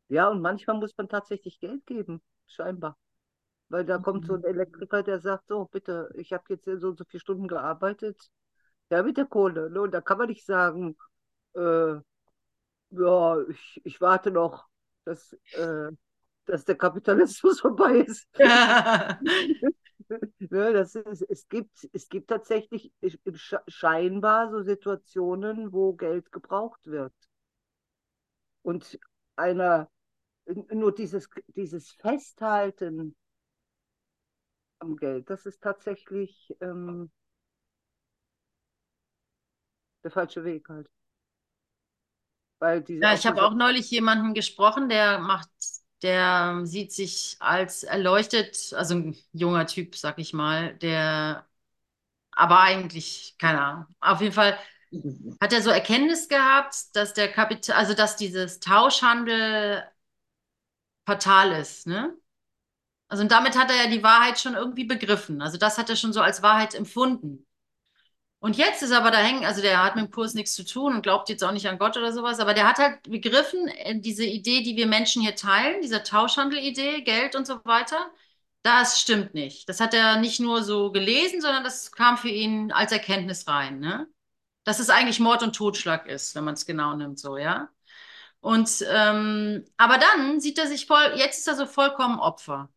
Ja, und manchmal muss man tatsächlich Geld geben, scheinbar. Weil da kommt so ein Elektriker, der sagt, so, bitte, ich habe jetzt so und so viele Stunden gearbeitet. Ja, mit der Kohle. Ne? Und da kann man nicht sagen, äh, ja, ich, ich warte noch, dass, äh, dass der Kapitalismus vorbei ist. Ne, das ist, es gibt, es gibt tatsächlich sch- scheinbar so Situationen, wo Geld gebraucht wird. Und einer, nur dieses, dieses Festhalten am Geld, das ist tatsächlich ähm, der falsche Weg halt. Weil diese, Ja, ich habe auch neulich jemanden gesprochen, der macht, der sieht sich als erleuchtet, also ein junger Typ, sag ich mal, der, aber eigentlich, keine Ahnung. Auf jeden Fall hat er so Erkenntnis gehabt, dass der Kapital, also dass dieses Tauschhandel fatal ist, ne? Also und damit hat er ja die Wahrheit schon irgendwie begriffen. Also das hat er schon so als Wahrheit empfunden. Und jetzt ist aber da hängen, also der hat mit dem Kurs nichts zu tun und glaubt jetzt auch nicht an Gott oder sowas, aber der hat halt begriffen, äh, diese Idee, die wir Menschen hier teilen, diese Tauschhandel-Idee, Geld und so weiter, das stimmt nicht. Das hat er nicht nur so gelesen, sondern das kam für ihn als Erkenntnis rein, ne? Dass es eigentlich Mord und Totschlag ist, wenn man es genau nimmt, so, ja? Und ähm, aber dann sieht er sich voll, jetzt ist er so vollkommen Opfer.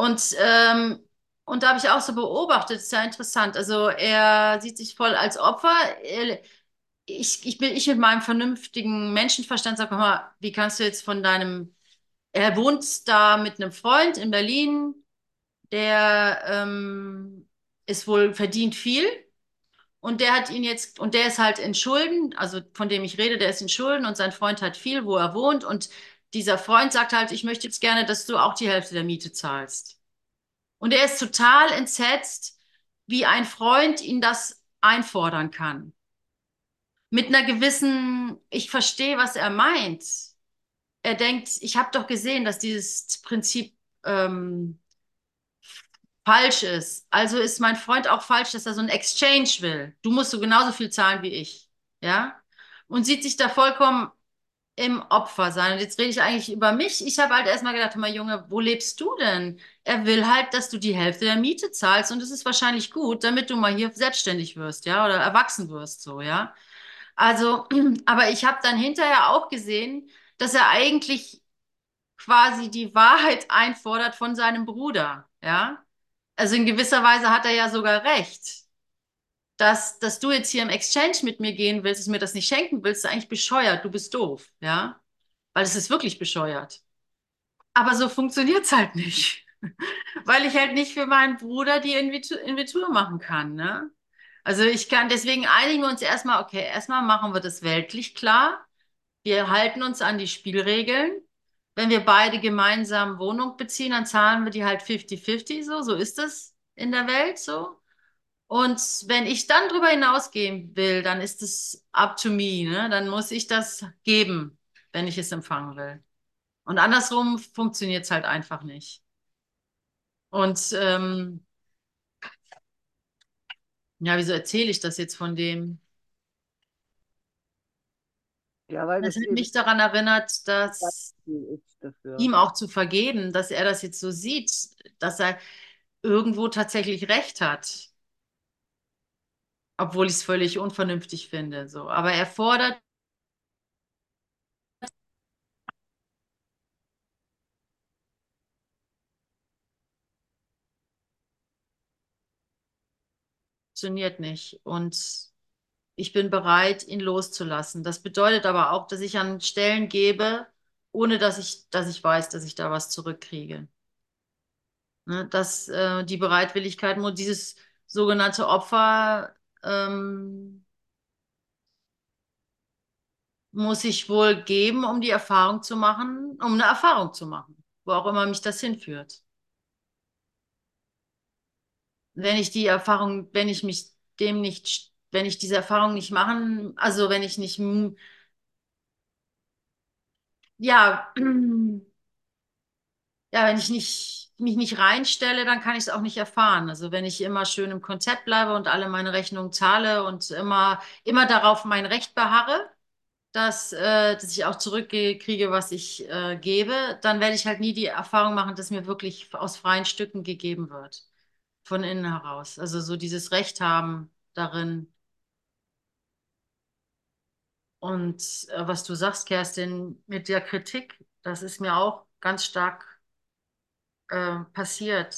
Und, ähm, und da habe ich auch so beobachtet, ist ja interessant. Also er sieht sich voll als Opfer. Er- Ich, ich bin, ich mit meinem vernünftigen Menschenverstand sage mal, wie kannst du jetzt von deinem, er wohnt da mit einem Freund in Berlin, der ähm, ist wohl verdient viel und der hat ihn jetzt, und der ist halt in Schulden, also von dem ich rede, der ist in Schulden und sein Freund hat viel, wo er wohnt und dieser Freund sagt halt, ich möchte jetzt gerne, dass du auch die Hälfte der Miete zahlst. Und er ist total entsetzt, wie ein Freund ihn das einfordern kann. Mit einer gewissen, ich verstehe, was er meint. Er denkt, ich habe doch gesehen, dass dieses Prinzip ähm, falsch ist. Also ist mein Freund auch falsch, dass er so ein Exchange will. Du musst so genauso viel zahlen wie ich. Ja? Und sieht sich da vollkommen im Opfer sein. Und jetzt rede ich eigentlich über mich. Ich habe halt erstmal gedacht, mal Junge, wo lebst du denn? Er will halt, dass du die Hälfte der Miete zahlst und es ist wahrscheinlich gut, damit du mal hier selbstständig wirst, ja, oder erwachsen wirst, so, ja. Also, aber ich habe dann hinterher auch gesehen, dass er eigentlich quasi die Wahrheit einfordert von seinem Bruder, ja. Also in gewisser Weise hat er ja sogar recht. Dass, dass du jetzt hier im Exchange mit mir gehen willst, mir das nicht schenken willst, ist eigentlich bescheuert, du bist doof, ja? Weil es ist wirklich bescheuert. Aber so funktioniert's halt nicht. Weil ich halt nicht für meinen Bruder die Invitur machen kann, ne? Also ich kann, deswegen einigen wir uns erstmal, okay, erstmal machen wir das weltlich klar. Wir halten uns an die Spielregeln. Wenn wir beide gemeinsam Wohnung beziehen, dann zahlen wir die halt 50-50 so. So ist das in der Welt so. Und wenn ich dann drüber hinausgehen will, dann ist es up to me, ne? Dann muss ich das geben, wenn ich es empfangen will. Und andersrum funktioniert es halt einfach nicht. Und ähm, ja, wieso erzähle ich das jetzt von dem? Ja, weil Das das hat mich daran erinnert, dass ihm auch zu vergeben, dass er das jetzt so sieht, dass er irgendwo tatsächlich recht hat. Obwohl ich es völlig unvernünftig finde. So. Aber er fordert funktioniert nicht. Und ich bin bereit, ihn loszulassen. Das bedeutet aber auch, dass ich an Stellen gebe, ohne dass ich, dass ich weiß, dass ich da was zurückkriege. Ne, dass äh, die Bereitwilligkeit, dieses sogenannte Opfer ähm, muss ich wohl geben, um die Erfahrung zu machen, um eine Erfahrung zu machen, wo auch immer mich das hinführt. Wenn ich die Erfahrung, wenn ich mich dem nicht, wenn ich diese Erfahrung nicht machen, also wenn ich nicht, ja, ja, wenn ich nicht, mich nicht reinstelle, dann kann ich es auch nicht erfahren. Also wenn ich immer schön im Konzept bleibe und alle meine Rechnungen zahle und immer, immer darauf mein Recht beharre, dass, äh, dass ich auch zurückkriege, was ich äh, gebe, dann werde ich halt nie die Erfahrung machen, dass mir wirklich aus freien Stücken gegeben wird. Von innen heraus. Also so dieses Recht haben darin. Und äh, was du sagst, Kerstin, mit der Kritik, das ist mir auch ganz stark äh, passiert,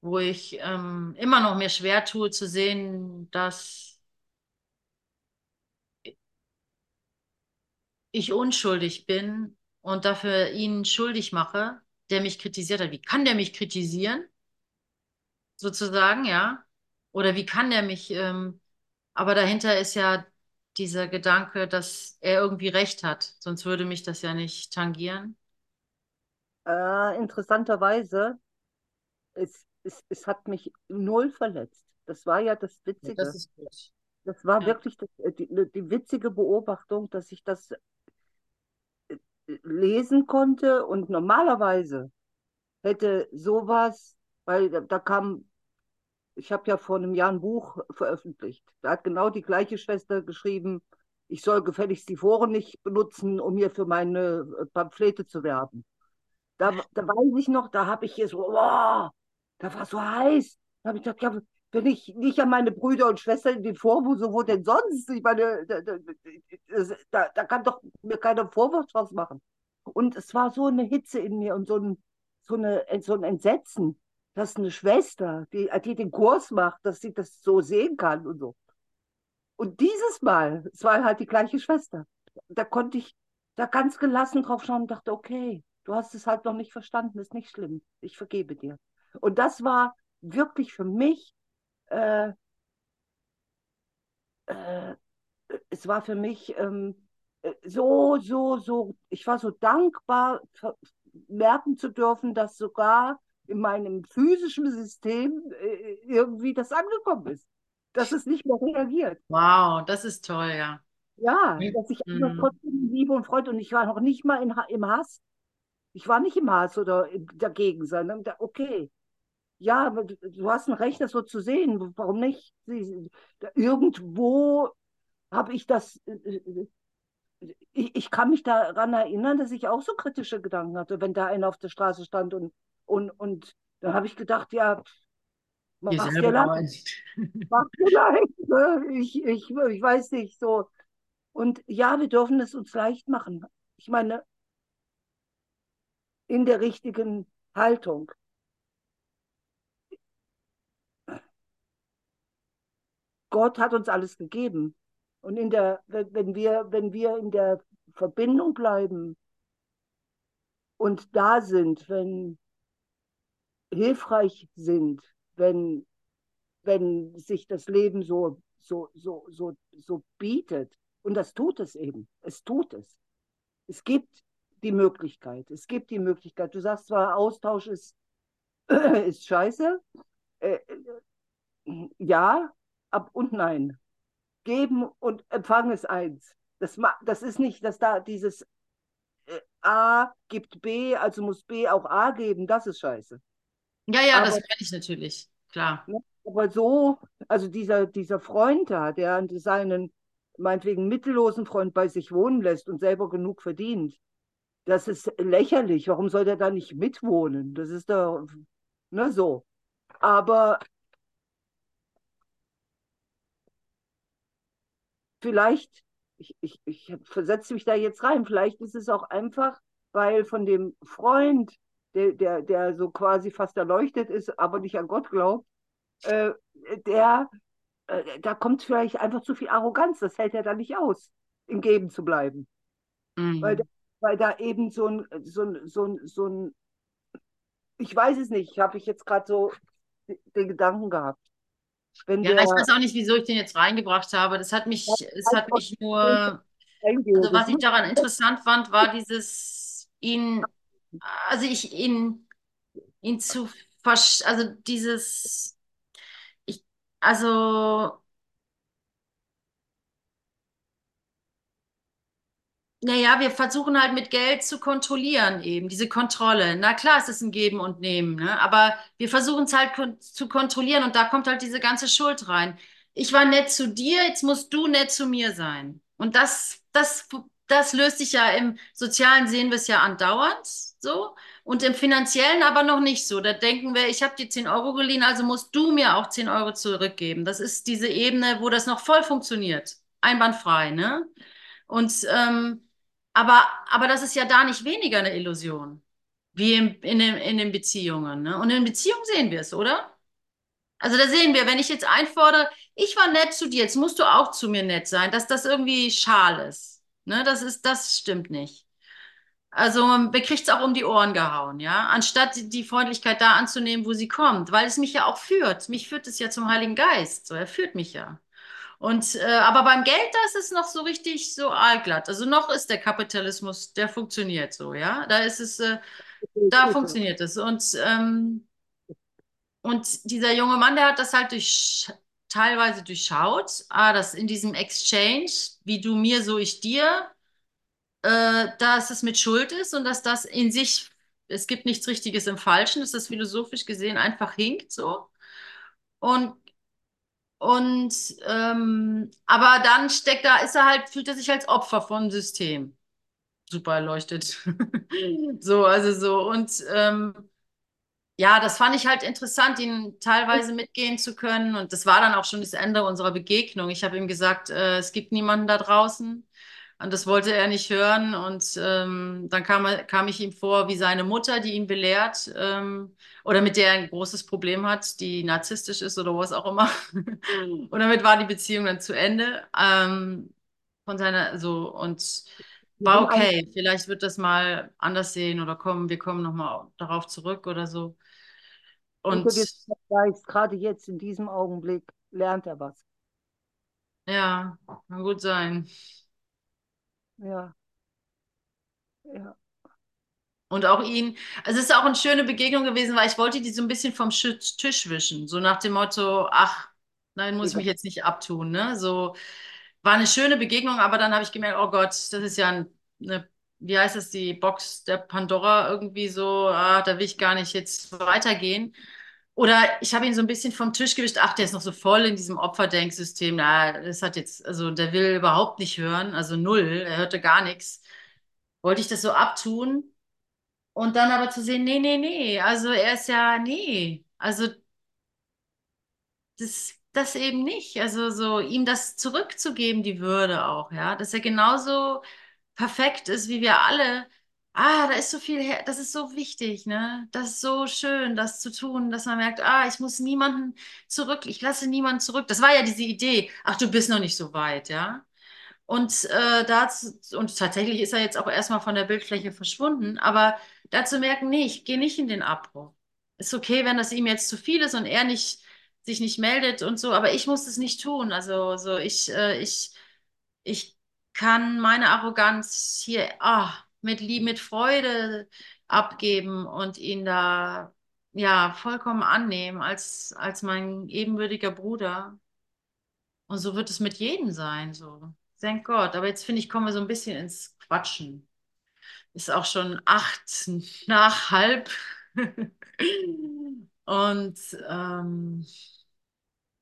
wo ich ähm, immer noch mir schwer tue zu sehen, dass ich unschuldig bin und dafür ihn schuldig mache, der mich kritisiert hat. Wie kann der mich kritisieren? Sozusagen, ja. Oder wie kann der mich, ähm, aber dahinter ist ja dieser Gedanke, dass er irgendwie recht hat, sonst würde mich das ja nicht tangieren. Äh, interessanterweise, es, es, es hat mich null verletzt. Das war ja das Witzige. Das ist gut. Das war Ja. wirklich das, äh, die, die witzige Beobachtung, dass ich das äh, lesen konnte und normalerweise hätte sowas, weil da, da kam, ich habe ja vor einem Jahr ein Buch veröffentlicht. Da hat genau die gleiche Schwester geschrieben, ich soll gefälligst die Foren nicht benutzen, um hier für meine äh, Pamphlete zu werben. Da, da weiß ich noch, da habe ich hier so, wow, da war so heiß. Da habe ich gedacht, ja, wenn ich nicht an meine Brüder und Schwestern den Vorwurf, so wo denn sonst? Ich meine, da, da, da, da kann doch mir keiner Vorwurf draus machen. Und es war so eine Hitze in mir und so ein, so eine, so ein Entsetzen, dass eine Schwester, die, die den Kurs macht, dass sie das so sehen kann und so. Und dieses Mal, es war halt die gleiche Schwester, da konnte ich da ganz gelassen drauf schauen und dachte, okay, du hast es halt noch nicht verstanden, ist nicht schlimm, ich vergebe dir. Und das war wirklich für mich, äh, äh, es war für mich ähm, so, so, so, ich war so dankbar, merken zu dürfen, dass sogar in meinem physischen System äh, irgendwie das angekommen ist, dass es nicht mehr reagiert. Wow, das ist toll, ja. Ja, dass ich Mhm. trotzdem Liebe und Freude und ich war noch nicht mal in, im Hass. Ich war nicht im Hass oder dagegen, sondern okay. Ja, du, hast ein Recht, das so zu sehen. Warum nicht? Irgendwo habe ich das. äh, äh, Ich, ich kann mich daran erinnern, dass ich auch so kritische Gedanken hatte, wenn da einer auf der Straße stand und, und, und dann habe ich gedacht, ja, Dir mach's dir leid. Mach mir leid, ne? Ich, ich, ich weiß nicht so. Und ja, wir dürfen es uns leicht machen. Ich meine, in der richtigen Haltung. Gott hat uns alles gegeben. Und in der, wenn wir, wenn wir in der Verbindung bleiben und da sind, wenn hilfreich sind, wenn, wenn sich das Leben so, so, so, so, so bietet, und das tut es eben, es tut es. Es gibt die Möglichkeit, es gibt die Möglichkeit. Du sagst zwar, Austausch ist, ist scheiße, äh, äh, ja, ab und nein. Geben und empfangen ist eins. Das, das ist nicht, dass da dieses äh, A gibt B, also muss B auch A geben, das ist scheiße. Ja, ja, das Aber- kenne ich natürlich, klar. Aber so, also dieser, dieser Freund da, der seinen meinetwegen mittellosen Freund bei sich wohnen lässt und selber genug verdient, das ist lächerlich. Warum soll der da nicht mitwohnen? Das ist doch, ne, so. Aber vielleicht, ich, ich, ich versetze mich da jetzt rein, vielleicht ist es auch einfach, weil von dem Freund, der, der, der so quasi fast erleuchtet ist, aber nicht an Gott glaubt, äh, der, äh, da kommt vielleicht einfach zu viel Arroganz, das hält er da nicht aus, im Geben zu bleiben. Mhm. Weil, da- weil da eben so ein, so ein, so ein, so ein ich weiß es nicht, habe ich jetzt gerade so den Gedanken gehabt. Wenn Ja, der ich weiß auch nicht, wieso ich den jetzt reingebracht habe. Das hat mich, es hat mich nur, also was ich daran interessant fand, war dieses ihn, also ich ihn, ihn zu also dieses, ich, also Naja, wir versuchen halt mit Geld zu kontrollieren eben, diese Kontrolle. Na klar, es ist ein Geben und Nehmen, ne? Aber wir versuchen es halt kon zu kontrollieren und da kommt halt diese ganze Schuld rein. Ich war nett zu dir, jetzt musst du nett zu mir sein. Und das, das, das löst sich ja im Sozialen sehen wir es ja andauernd so und im Finanziellen aber noch nicht so. Da denken wir, ich habe dir 10 Euro geliehen, also musst du mir auch 10 Euro zurückgeben. Das ist diese Ebene, wo das noch voll funktioniert. Einwandfrei, ne? Und ähm, aber, aber das ist ja da nicht weniger eine Illusion, wie in, in, den, in den Beziehungen. Ne? Und in Beziehungen sehen wir es, oder? Also da sehen wir, wenn ich jetzt einfordere, ich war nett zu dir, jetzt musst du auch zu mir nett sein, dass das irgendwie schal ist. Ne? Das ist, das stimmt nicht. Also man bekriegt es auch um die Ohren gehauen, ja, anstatt die, die Freundlichkeit da anzunehmen, wo sie kommt, weil es mich ja auch führt. Mich führt es ja zum Heiligen Geist, so er führt mich ja. Und äh, aber beim Geld, da ist noch so richtig so aalglatt. Also noch ist der Kapitalismus, der funktioniert so, ja. Da ist es, äh, da funktioniert es. Und ähm, und dieser junge Mann, der hat das halt durch teilweise durchschaut, ah, dass in diesem Exchange, wie du mir, so ich dir, äh, dass es mit Schuld ist und dass das in sich, es gibt nichts Richtiges im Falschen, dass das philosophisch gesehen einfach hinkt so. Und und ähm, aber dann steckt da, ist er halt, fühlt er sich als Opfer vom System. Super erleuchtet. So, also so. Und ähm, ja, das fand ich halt interessant, ihn teilweise mitgehen zu können. Und das war dann auch schon das Ende unserer Begegnung. Ich habe ihm gesagt, äh, es gibt niemanden da draußen. Und das wollte er nicht hören. Und ähm, dann kam, er, kam ich ihm vor wie seine Mutter, die ihn belehrt ähm, oder mit der er ein großes Problem hat, die narzisstisch ist oder was auch immer. Und damit war die Beziehung dann zu Ende. Ähm, von seiner, so, und war okay. Vielleicht wird das mal anders sehen oder kommen, wir kommen nochmal darauf zurück oder so. Und Geist, gerade jetzt in diesem Augenblick, lernt er was. ja, kann gut sein. Ja. Ja. Und auch ihn, also es ist auch eine schöne Begegnung gewesen, weil ich wollte die so ein bisschen vom Sch- Tisch wischen. So nach dem Motto, ach, nein, muss ich mich jetzt nicht abtun, ne? So war eine schöne Begegnung, aber dann habe ich gemerkt, oh Gott, das ist ja ein, eine, wie heißt das, die Box der Pandora irgendwie so, ah, da will ich gar nicht jetzt weitergehen. Oder ich habe ihn so ein bisschen vom Tisch gewischt, ach, der ist noch so voll in diesem Opferdenksystem. Na, das hat jetzt, also der will überhaupt nicht hören, also null, er hörte gar nichts. Wollte ich das so abtun? Und dann aber zu sehen, nee, nee, nee, also er ist ja, nee, also das, das eben nicht. Also so ihm das zurückzugeben, die Würde auch, ja, dass er genauso perfekt ist wie wir alle. Ah, da ist so viel her, das ist so wichtig, ne? Das ist so schön, das zu tun, dass man merkt, ah, ich muss niemanden zurück, ich lasse niemanden zurück. Das war ja diese Idee, ach, du bist noch nicht so weit, ja? Und äh, dazu, und tatsächlich ist er jetzt auch erstmal von der Bildfläche verschwunden, aber dazu merken, nee, ich gehe nicht in den Abbruch. Ist okay, wenn das ihm jetzt zu viel ist und er nicht, sich nicht meldet und so, aber ich muss es nicht tun. Also so ich, äh, ich, ich kann meine Arroganz hier ah, mit Liebe, mit Freude abgeben und ihn da ja vollkommen annehmen als, als mein ebenbürtiger Bruder. Und so wird es mit jedem sein, so. Thank Gott. Aber jetzt finde ich, kommen wir so ein bisschen ins Quatschen. Ist auch schon acht nach halb. Und ähm,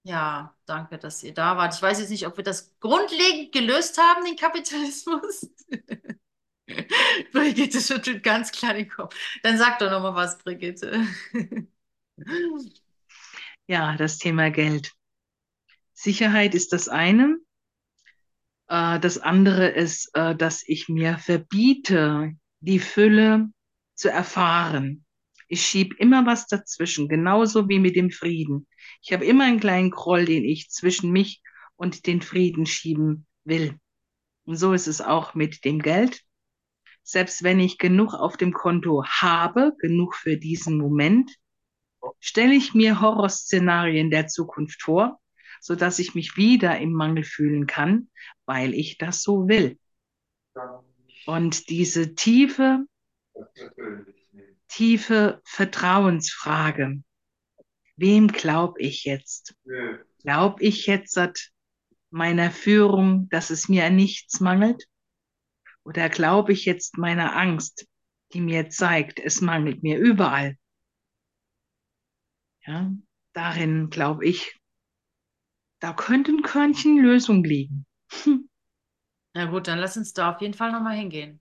ja, danke, dass ihr da wart. Ich weiß jetzt nicht, ob wir das grundlegend gelöst haben, den Kapitalismus. Brigitte schüttelt ganz klar den Kopf. Dann sag doch noch mal was, Brigitte. Ja, das Thema Geld. Sicherheit ist das eine. Äh, das andere ist, äh, dass ich mir verbiete, die Fülle zu erfahren. Ich schiebe immer was dazwischen, genauso wie mit dem Frieden. Ich habe immer einen kleinen Groll, den ich zwischen mich und den Frieden schieben will. Und so ist es auch mit dem Geld. Selbst wenn ich genug auf dem Konto habe, genug für diesen Moment, stelle ich mir Horrorszenarien der Zukunft vor, so dass ich mich wieder im Mangel fühlen kann, weil ich das so will. Und diese tiefe, tiefe Vertrauensfrage, wem glaube ich jetzt? Glaube ich jetzt meiner Führung, dass es mir an nichts mangelt? Oder glaube ich jetzt meiner Angst, die mir zeigt, es mangelt mir überall? Ja, darin glaube ich, da könnte ein Körnchen Lösung liegen. Na gut, dann lass uns da auf jeden Fall nochmal hingehen.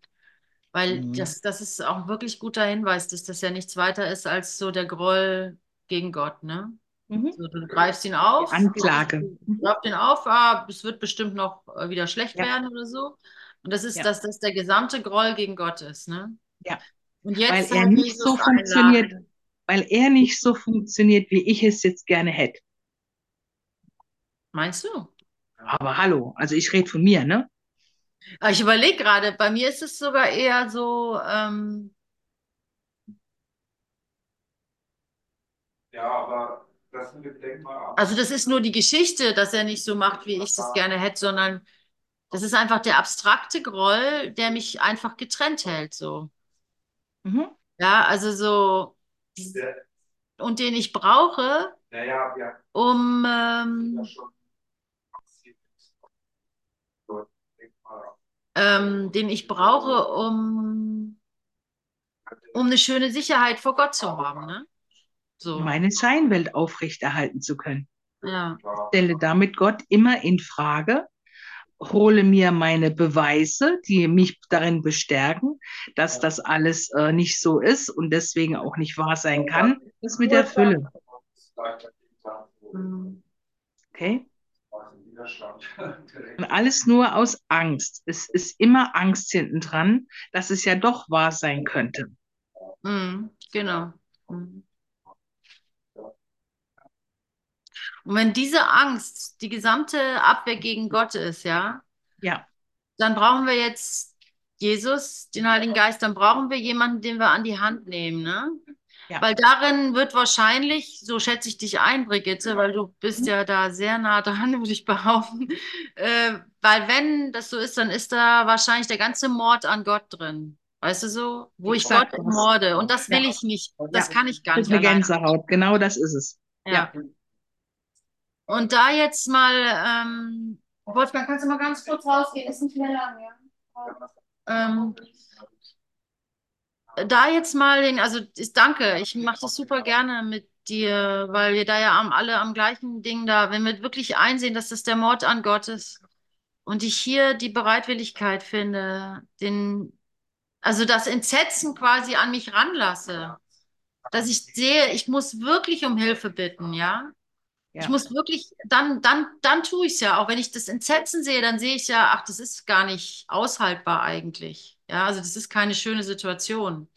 Weil Mhm. das, das ist auch ein wirklich guter Hinweis, dass das ja nichts weiter ist als so der Groll gegen Gott, ne? Mhm. So, du greifst ihn auf, Anklage. du greifst ihn auf, ah, es wird bestimmt noch äh, wieder schlecht Ja. werden oder so. Und das ist, Ja. dass das der gesamte Groll gegen Gott ist, ne? Ja. Und jetzt Weil er nicht Jesus so funktioniert, einladen. weil er nicht so funktioniert, wie ich es jetzt gerne hätte. Meinst du? Aber hallo, also ich rede von mir, ne? Aber ich überlege gerade, bei mir ist es sogar eher so, ähm, Ja, aber das Denkmal also das ist nur die Geschichte, dass er nicht so macht, wie ich es gerne hätte, sondern das ist einfach der abstrakte Groll, der mich einfach getrennt hält, so. Mhm. Ja, also so, und den ich brauche, naja, wir um, ja ähm, ähm, den ich brauche, um, um eine schöne Sicherheit vor Gott zu haben, ne? So, Meine Scheinwelt aufrechterhalten zu können. ja. Stelle damit Gott immer in Frage, hole mir meine Beweise, die mich darin bestärken, dass das alles äh, nicht so ist und deswegen auch nicht wahr sein kann. Das mit der Fülle. Mhm. Okay? Und alles nur aus Angst. Es ist immer Angst hinten dran, dass es ja doch wahr sein könnte. Mhm, genau. Mhm. Und wenn diese Angst die gesamte Abwehr gegen Gott ist, ja, Ja, dann brauchen wir jetzt Jesus, den Heiligen Geist, dann brauchen wir jemanden, den wir an die Hand nehmen, ne? Ja. Weil darin wird wahrscheinlich, so schätze ich dich ein, Brigitte, weil du bist ja da sehr nah dran, würde ich behaupten. Äh, weil wenn das so ist, dann ist da wahrscheinlich der ganze Mord an Gott drin. Weißt du so? Wo ich Exakt Gott das. morde. Und das will Ja. ich nicht. Das Ja. kann ich gar nicht eine alleine. Gänsehaut. Genau das ist es. Ja. Und da jetzt mal, ähm, Wolfgang, kannst du mal ganz kurz rausgehen? Ist nicht mehr lang, ja? Ähm, da jetzt mal den, also ich danke, ich mache das super gerne mit dir, weil wir da ja am, alle am gleichen Ding da, wenn wir wirklich einsehen, dass das der Mord an Gott ist und ich hier die Bereitwilligkeit finde, den, also das Entsetzen quasi an mich ranlasse, dass ich sehe, ich muss wirklich um Hilfe bitten, ja? Ich Ja. muss wirklich, dann, dann, dann tue ich es ja. Auch wenn ich das Entsetzen sehe, dann sehe ich ja, ach, das ist gar nicht aushaltbar eigentlich. Ja, also das ist keine schöne Situation.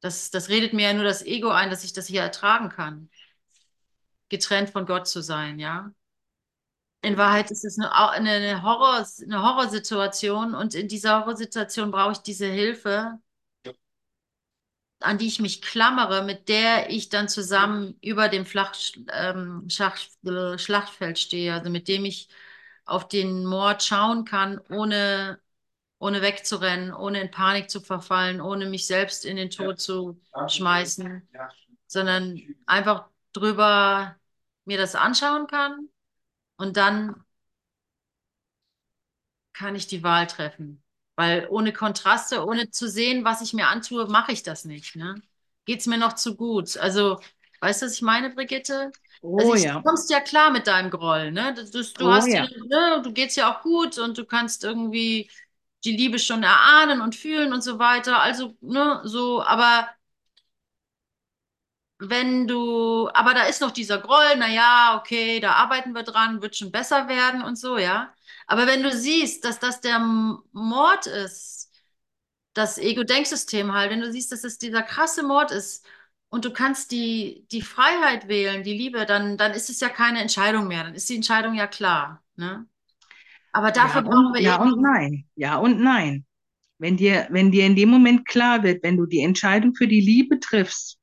Das, das redet mir ja nur das Ego ein, dass ich das hier ertragen kann. Getrennt von Gott zu sein, ja. In Wahrheit ist es eine, eine Horror, eine Horrorsituation und in dieser Horrorsituation brauche ich diese Hilfe, an die ich mich klammere, mit der ich dann zusammen über dem Flach, ähm, Schach, äh, Schlachtfeld stehe, also mit dem ich auf den Mord schauen kann, ohne, ohne wegzurennen, ohne in Panik zu verfallen, ohne mich selbst in den Tod zu schmeißen, sondern einfach drüber mir das anschauen kann und dann kann ich die Wahl treffen. Weil ohne Kontraste, ohne zu sehen, was ich mir antue, mache ich das nicht. Ne? Geht es mir noch zu gut? Also, weißt du, was ich meine, Brigitte? Also Oh ich, ja. Du kommst ja klar mit deinem Groll, ne? Du, du, du Oh hast ja. ne, du geht's ja auch gut und du kannst irgendwie die Liebe schon erahnen und fühlen und so weiter. Also, ne, so, aber wenn du, aber da ist noch dieser Groll, na ja, okay, da arbeiten wir dran, wird schon besser werden und so, ja. Aber wenn du siehst, dass das der Mord ist, das Ego-Denksystem halt, wenn du siehst, dass es dieser krasse Mord ist und du kannst die, die Freiheit wählen, die Liebe, dann, dann ist es ja keine Entscheidung mehr, dann ist die Entscheidung ja klar, ne? Aber dafür ja brauchen und, wir ja eben und nein. Ja und nein. Wenn dir, wenn dir in dem Moment klar wird, wenn du die Entscheidung für die Liebe triffst,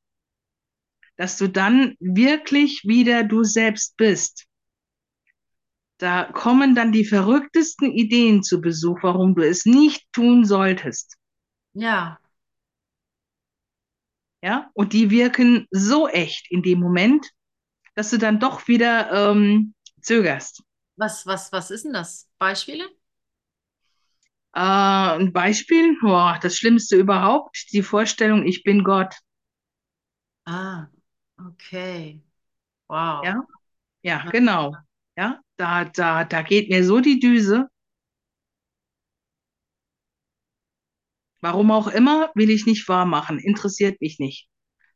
dass du dann wirklich wieder du selbst bist. Da kommen dann die verrücktesten Ideen zu Besuch, warum du es nicht tun solltest. Ja, Ja, und die wirken so echt in dem Moment, dass du dann doch wieder ähm, zögerst. was, was, was ist denn das? Beispiele? Äh, ein Beispiel, boah, das Schlimmste überhaupt, die Vorstellung, ich bin Gott. Ah, okay. Wow. Ja, ja, genau. Ja, da, da, da geht mir so die Düse. Warum auch immer, will ich nicht wahr machen, interessiert mich nicht.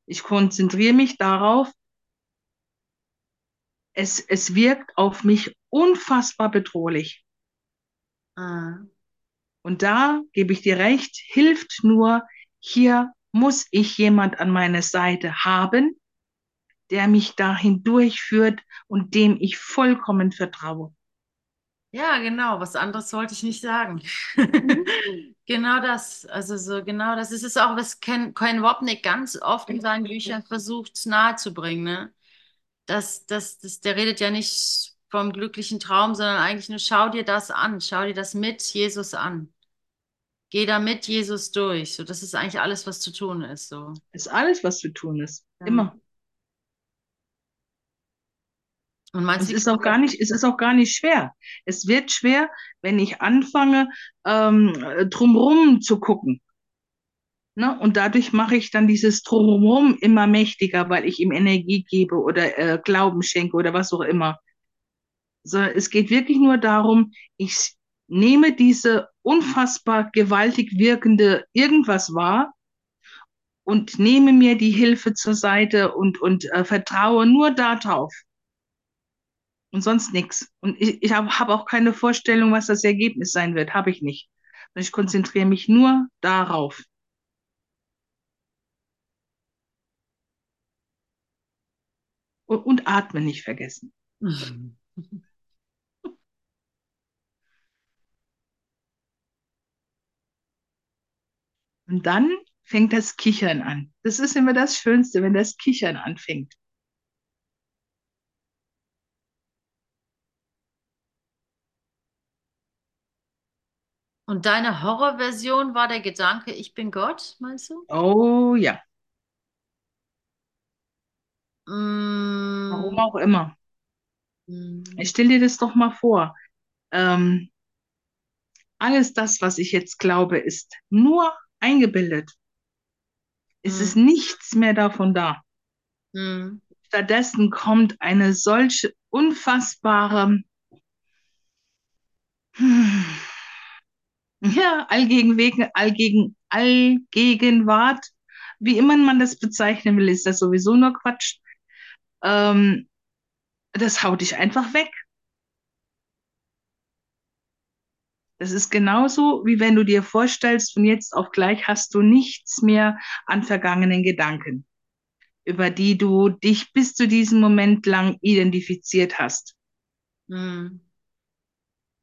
Ich konzentriere mich darauf, es, es wirkt auf mich unfassbar bedrohlich. Ah, Und da gebe ich dir recht, hilft nur, hier muss ich jemand an meiner Seite haben, der mich dahin durchführt und dem ich vollkommen vertraue. Ja, genau. Was anderes wollte ich nicht sagen. Genau das. Also so genau das. Es ist auch, was Ken, Ken Wapnick ganz oft in seinen Büchern versucht nahezubringen, ne? Das, das, das, der redet ja nicht vom glücklichen Traum, sondern eigentlich nur schau dir das an, schau dir das mit Jesus an. Geh da mit Jesus durch. So, das ist eigentlich alles, was zu tun ist. So. Ist alles, was zu tun ist. Ja. Immer. Und meinst es ist auch gar nicht, es ist auch gar nicht schwer. Es wird schwer, wenn ich anfange, ähm, drumrum zu gucken. Ne? Und dadurch mache ich dann dieses Drumherum immer mächtiger, weil ich ihm Energie gebe oder äh, Glauben schenke oder was auch immer. So, es geht wirklich nur darum, ich nehme diese unfassbar gewaltig wirkende irgendwas wahr und nehme mir die Hilfe zur Seite und, und äh, vertraue nur darauf und sonst nichts. Und ich, ich habe hab auch keine Vorstellung, was das Ergebnis sein wird. Habe ich nicht. Ich konzentriere mich nur darauf. Und, und atmen nicht vergessen. Und dann fängt das Kichern an. Das ist immer das Schönste, wenn das Kichern anfängt. Und deine Horrorversion war der Gedanke, ich bin Gott, meinst du? Oh ja, Mm, warum auch immer. mm, Stell dir das doch mal vor. Ähm, alles das, was ich jetzt glaube, ist nur eingebildet. Es ist mm, nichts mehr davon da. mm. Stattdessen kommt eine solche unfassbare, hm, ja, Allgegenwegen, Allgegen, Allgegenwart, wie immer man das bezeichnen will, ist das sowieso nur Quatsch. Ähm, das haut dich einfach weg. Das ist genauso, wie wenn du dir vorstellst, von jetzt auf gleich hast du nichts mehr an vergangenen Gedanken, über die du dich bis zu diesem Moment lang identifiziert hast. Mm.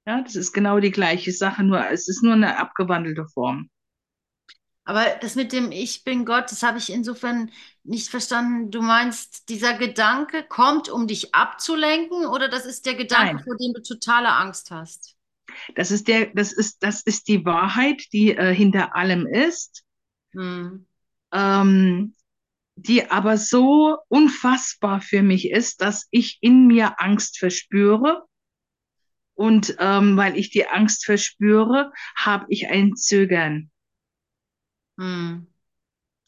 Ja, das ist genau die gleiche Sache, nur es ist nur eine abgewandelte Form. Aber das mit dem Ich bin Gott, das habe ich insofern nicht verstanden. Du meinst, dieser Gedanke kommt, um dich abzulenken, oder das ist der Gedanke, Nein. vor dem du totale Angst hast? Das ist der, das ist, das ist die Wahrheit, die äh, hinter allem ist, Mm. ähm, die aber so unfassbar für mich ist, dass ich in mir Angst verspüre. Und ähm, weil ich die Angst verspüre, habe ich ein Zögern. Hm.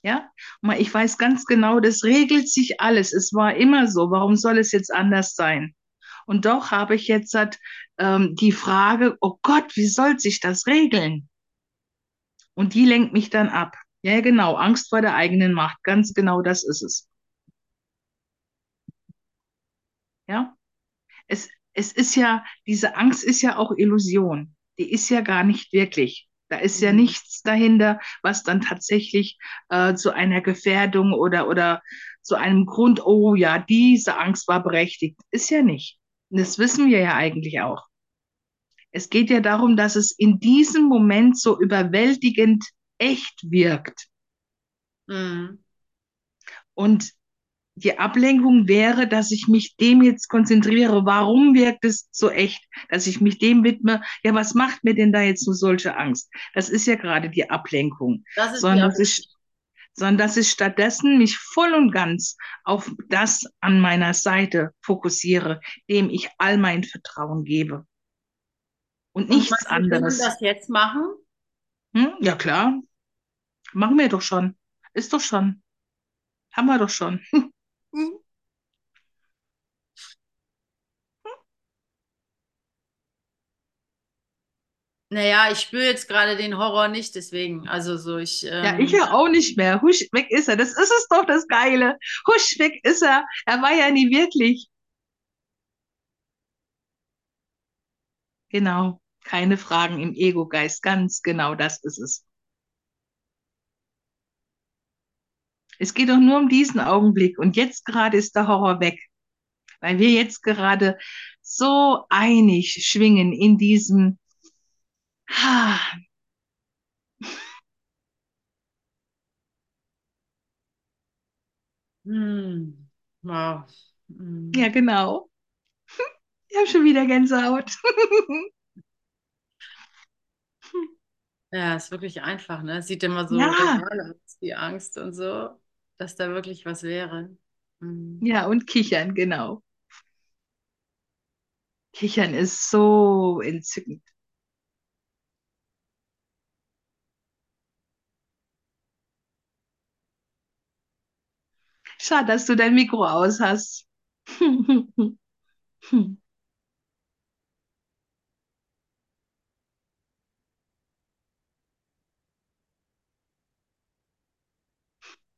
Ja, ich weiß ganz genau, das regelt sich alles. Es war immer so. Warum soll es jetzt anders sein? Und doch habe ich jetzt halt, ähm, die Frage, oh Gott, wie soll sich das regeln? Und die lenkt mich dann ab. Ja, genau. Angst vor der eigenen Macht. Ganz genau das ist es. Ja. Es, es ist ja, diese Angst ist ja auch Illusion. Die ist ja gar nicht wirklich. Da ist ja Mhm. nichts dahinter, was dann tatsächlich äh, zu einer Gefährdung oder, oder zu einem Grund, oh ja, diese Angst war berechtigt. Ist ja nicht. Und das wissen wir ja eigentlich auch. Es geht ja darum, dass es in diesem Moment so überwältigend echt wirkt. Mhm. Und die Ablenkung wäre, dass ich mich dem jetzt konzentriere. Warum wirkt es so echt? Dass ich mich dem widme. Ja, was macht mir denn da jetzt so solche Angst? Das ist ja gerade die Ablenkung. Das ist die Sondern dass Ablenkung. ich, sondern dass ich stattdessen mich voll und ganz auf das an meiner Seite fokussiere, dem ich all mein Vertrauen gebe. Und nichts du, wir können anderes. das jetzt machen? Hm? Ja, klar. Machen wir doch schon. Ist doch schon. Haben wir doch schon. Naja, ich spüre jetzt gerade den Horror nicht, deswegen. Also so, ich, Ja, ähm, ich ja auch nicht mehr. Husch, weg ist er. Das ist es doch das Geile. Husch, weg ist er. Er war ja nie wirklich. Genau. Keine Fragen im Ego-Geist. Ganz genau das ist es. Es geht doch nur um diesen Augenblick. Und jetzt gerade ist der Horror weg. Weil wir jetzt gerade so einig schwingen in diesem, hm, wow. Hm. ja, genau. Ich habe schon wieder Gänsehaut. Ja, ist wirklich einfach, ne? Es sieht immer so Ja. aus, die Angst und so, dass da wirklich was wäre. Hm. Ja, und kichern, genau. Kichern ist so entzückend. Schade, dass du dein Mikro aus hast.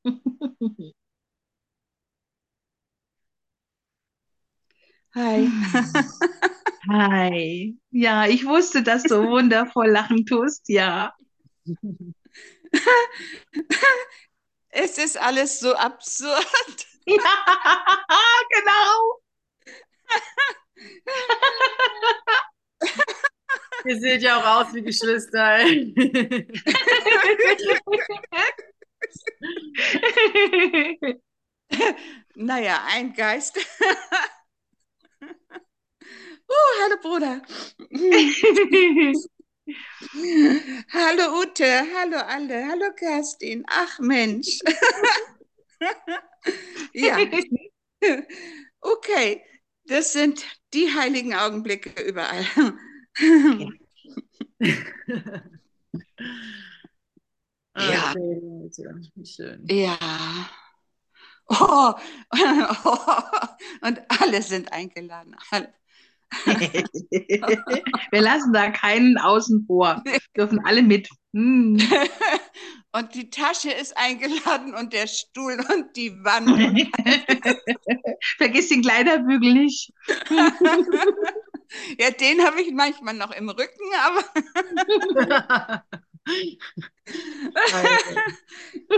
Hi. Hi. Ja, ich wusste, dass du wundervoll lachen tust. Ja. Es ist alles so absurd. Ja, genau. Ihr seht ja auch aus wie Geschwister. Naja, ein Geist. Oh, hallo Bruder. Hallo Ute, hallo alle, hallo Kerstin. Ach Mensch. Ja, okay. Das sind die heiligen Augenblicke überall. Ja. Okay, Leute, schön. Ja. Oh. Und alle sind eingeladen. Alle. Wir lassen da keinen außen vor. Dürfen alle mit. Hm. Und die Tasche ist eingeladen und der Stuhl und die Wand. Vergiss den Kleiderbügel nicht. Ja, den habe ich manchmal noch im Rücken, aber Also.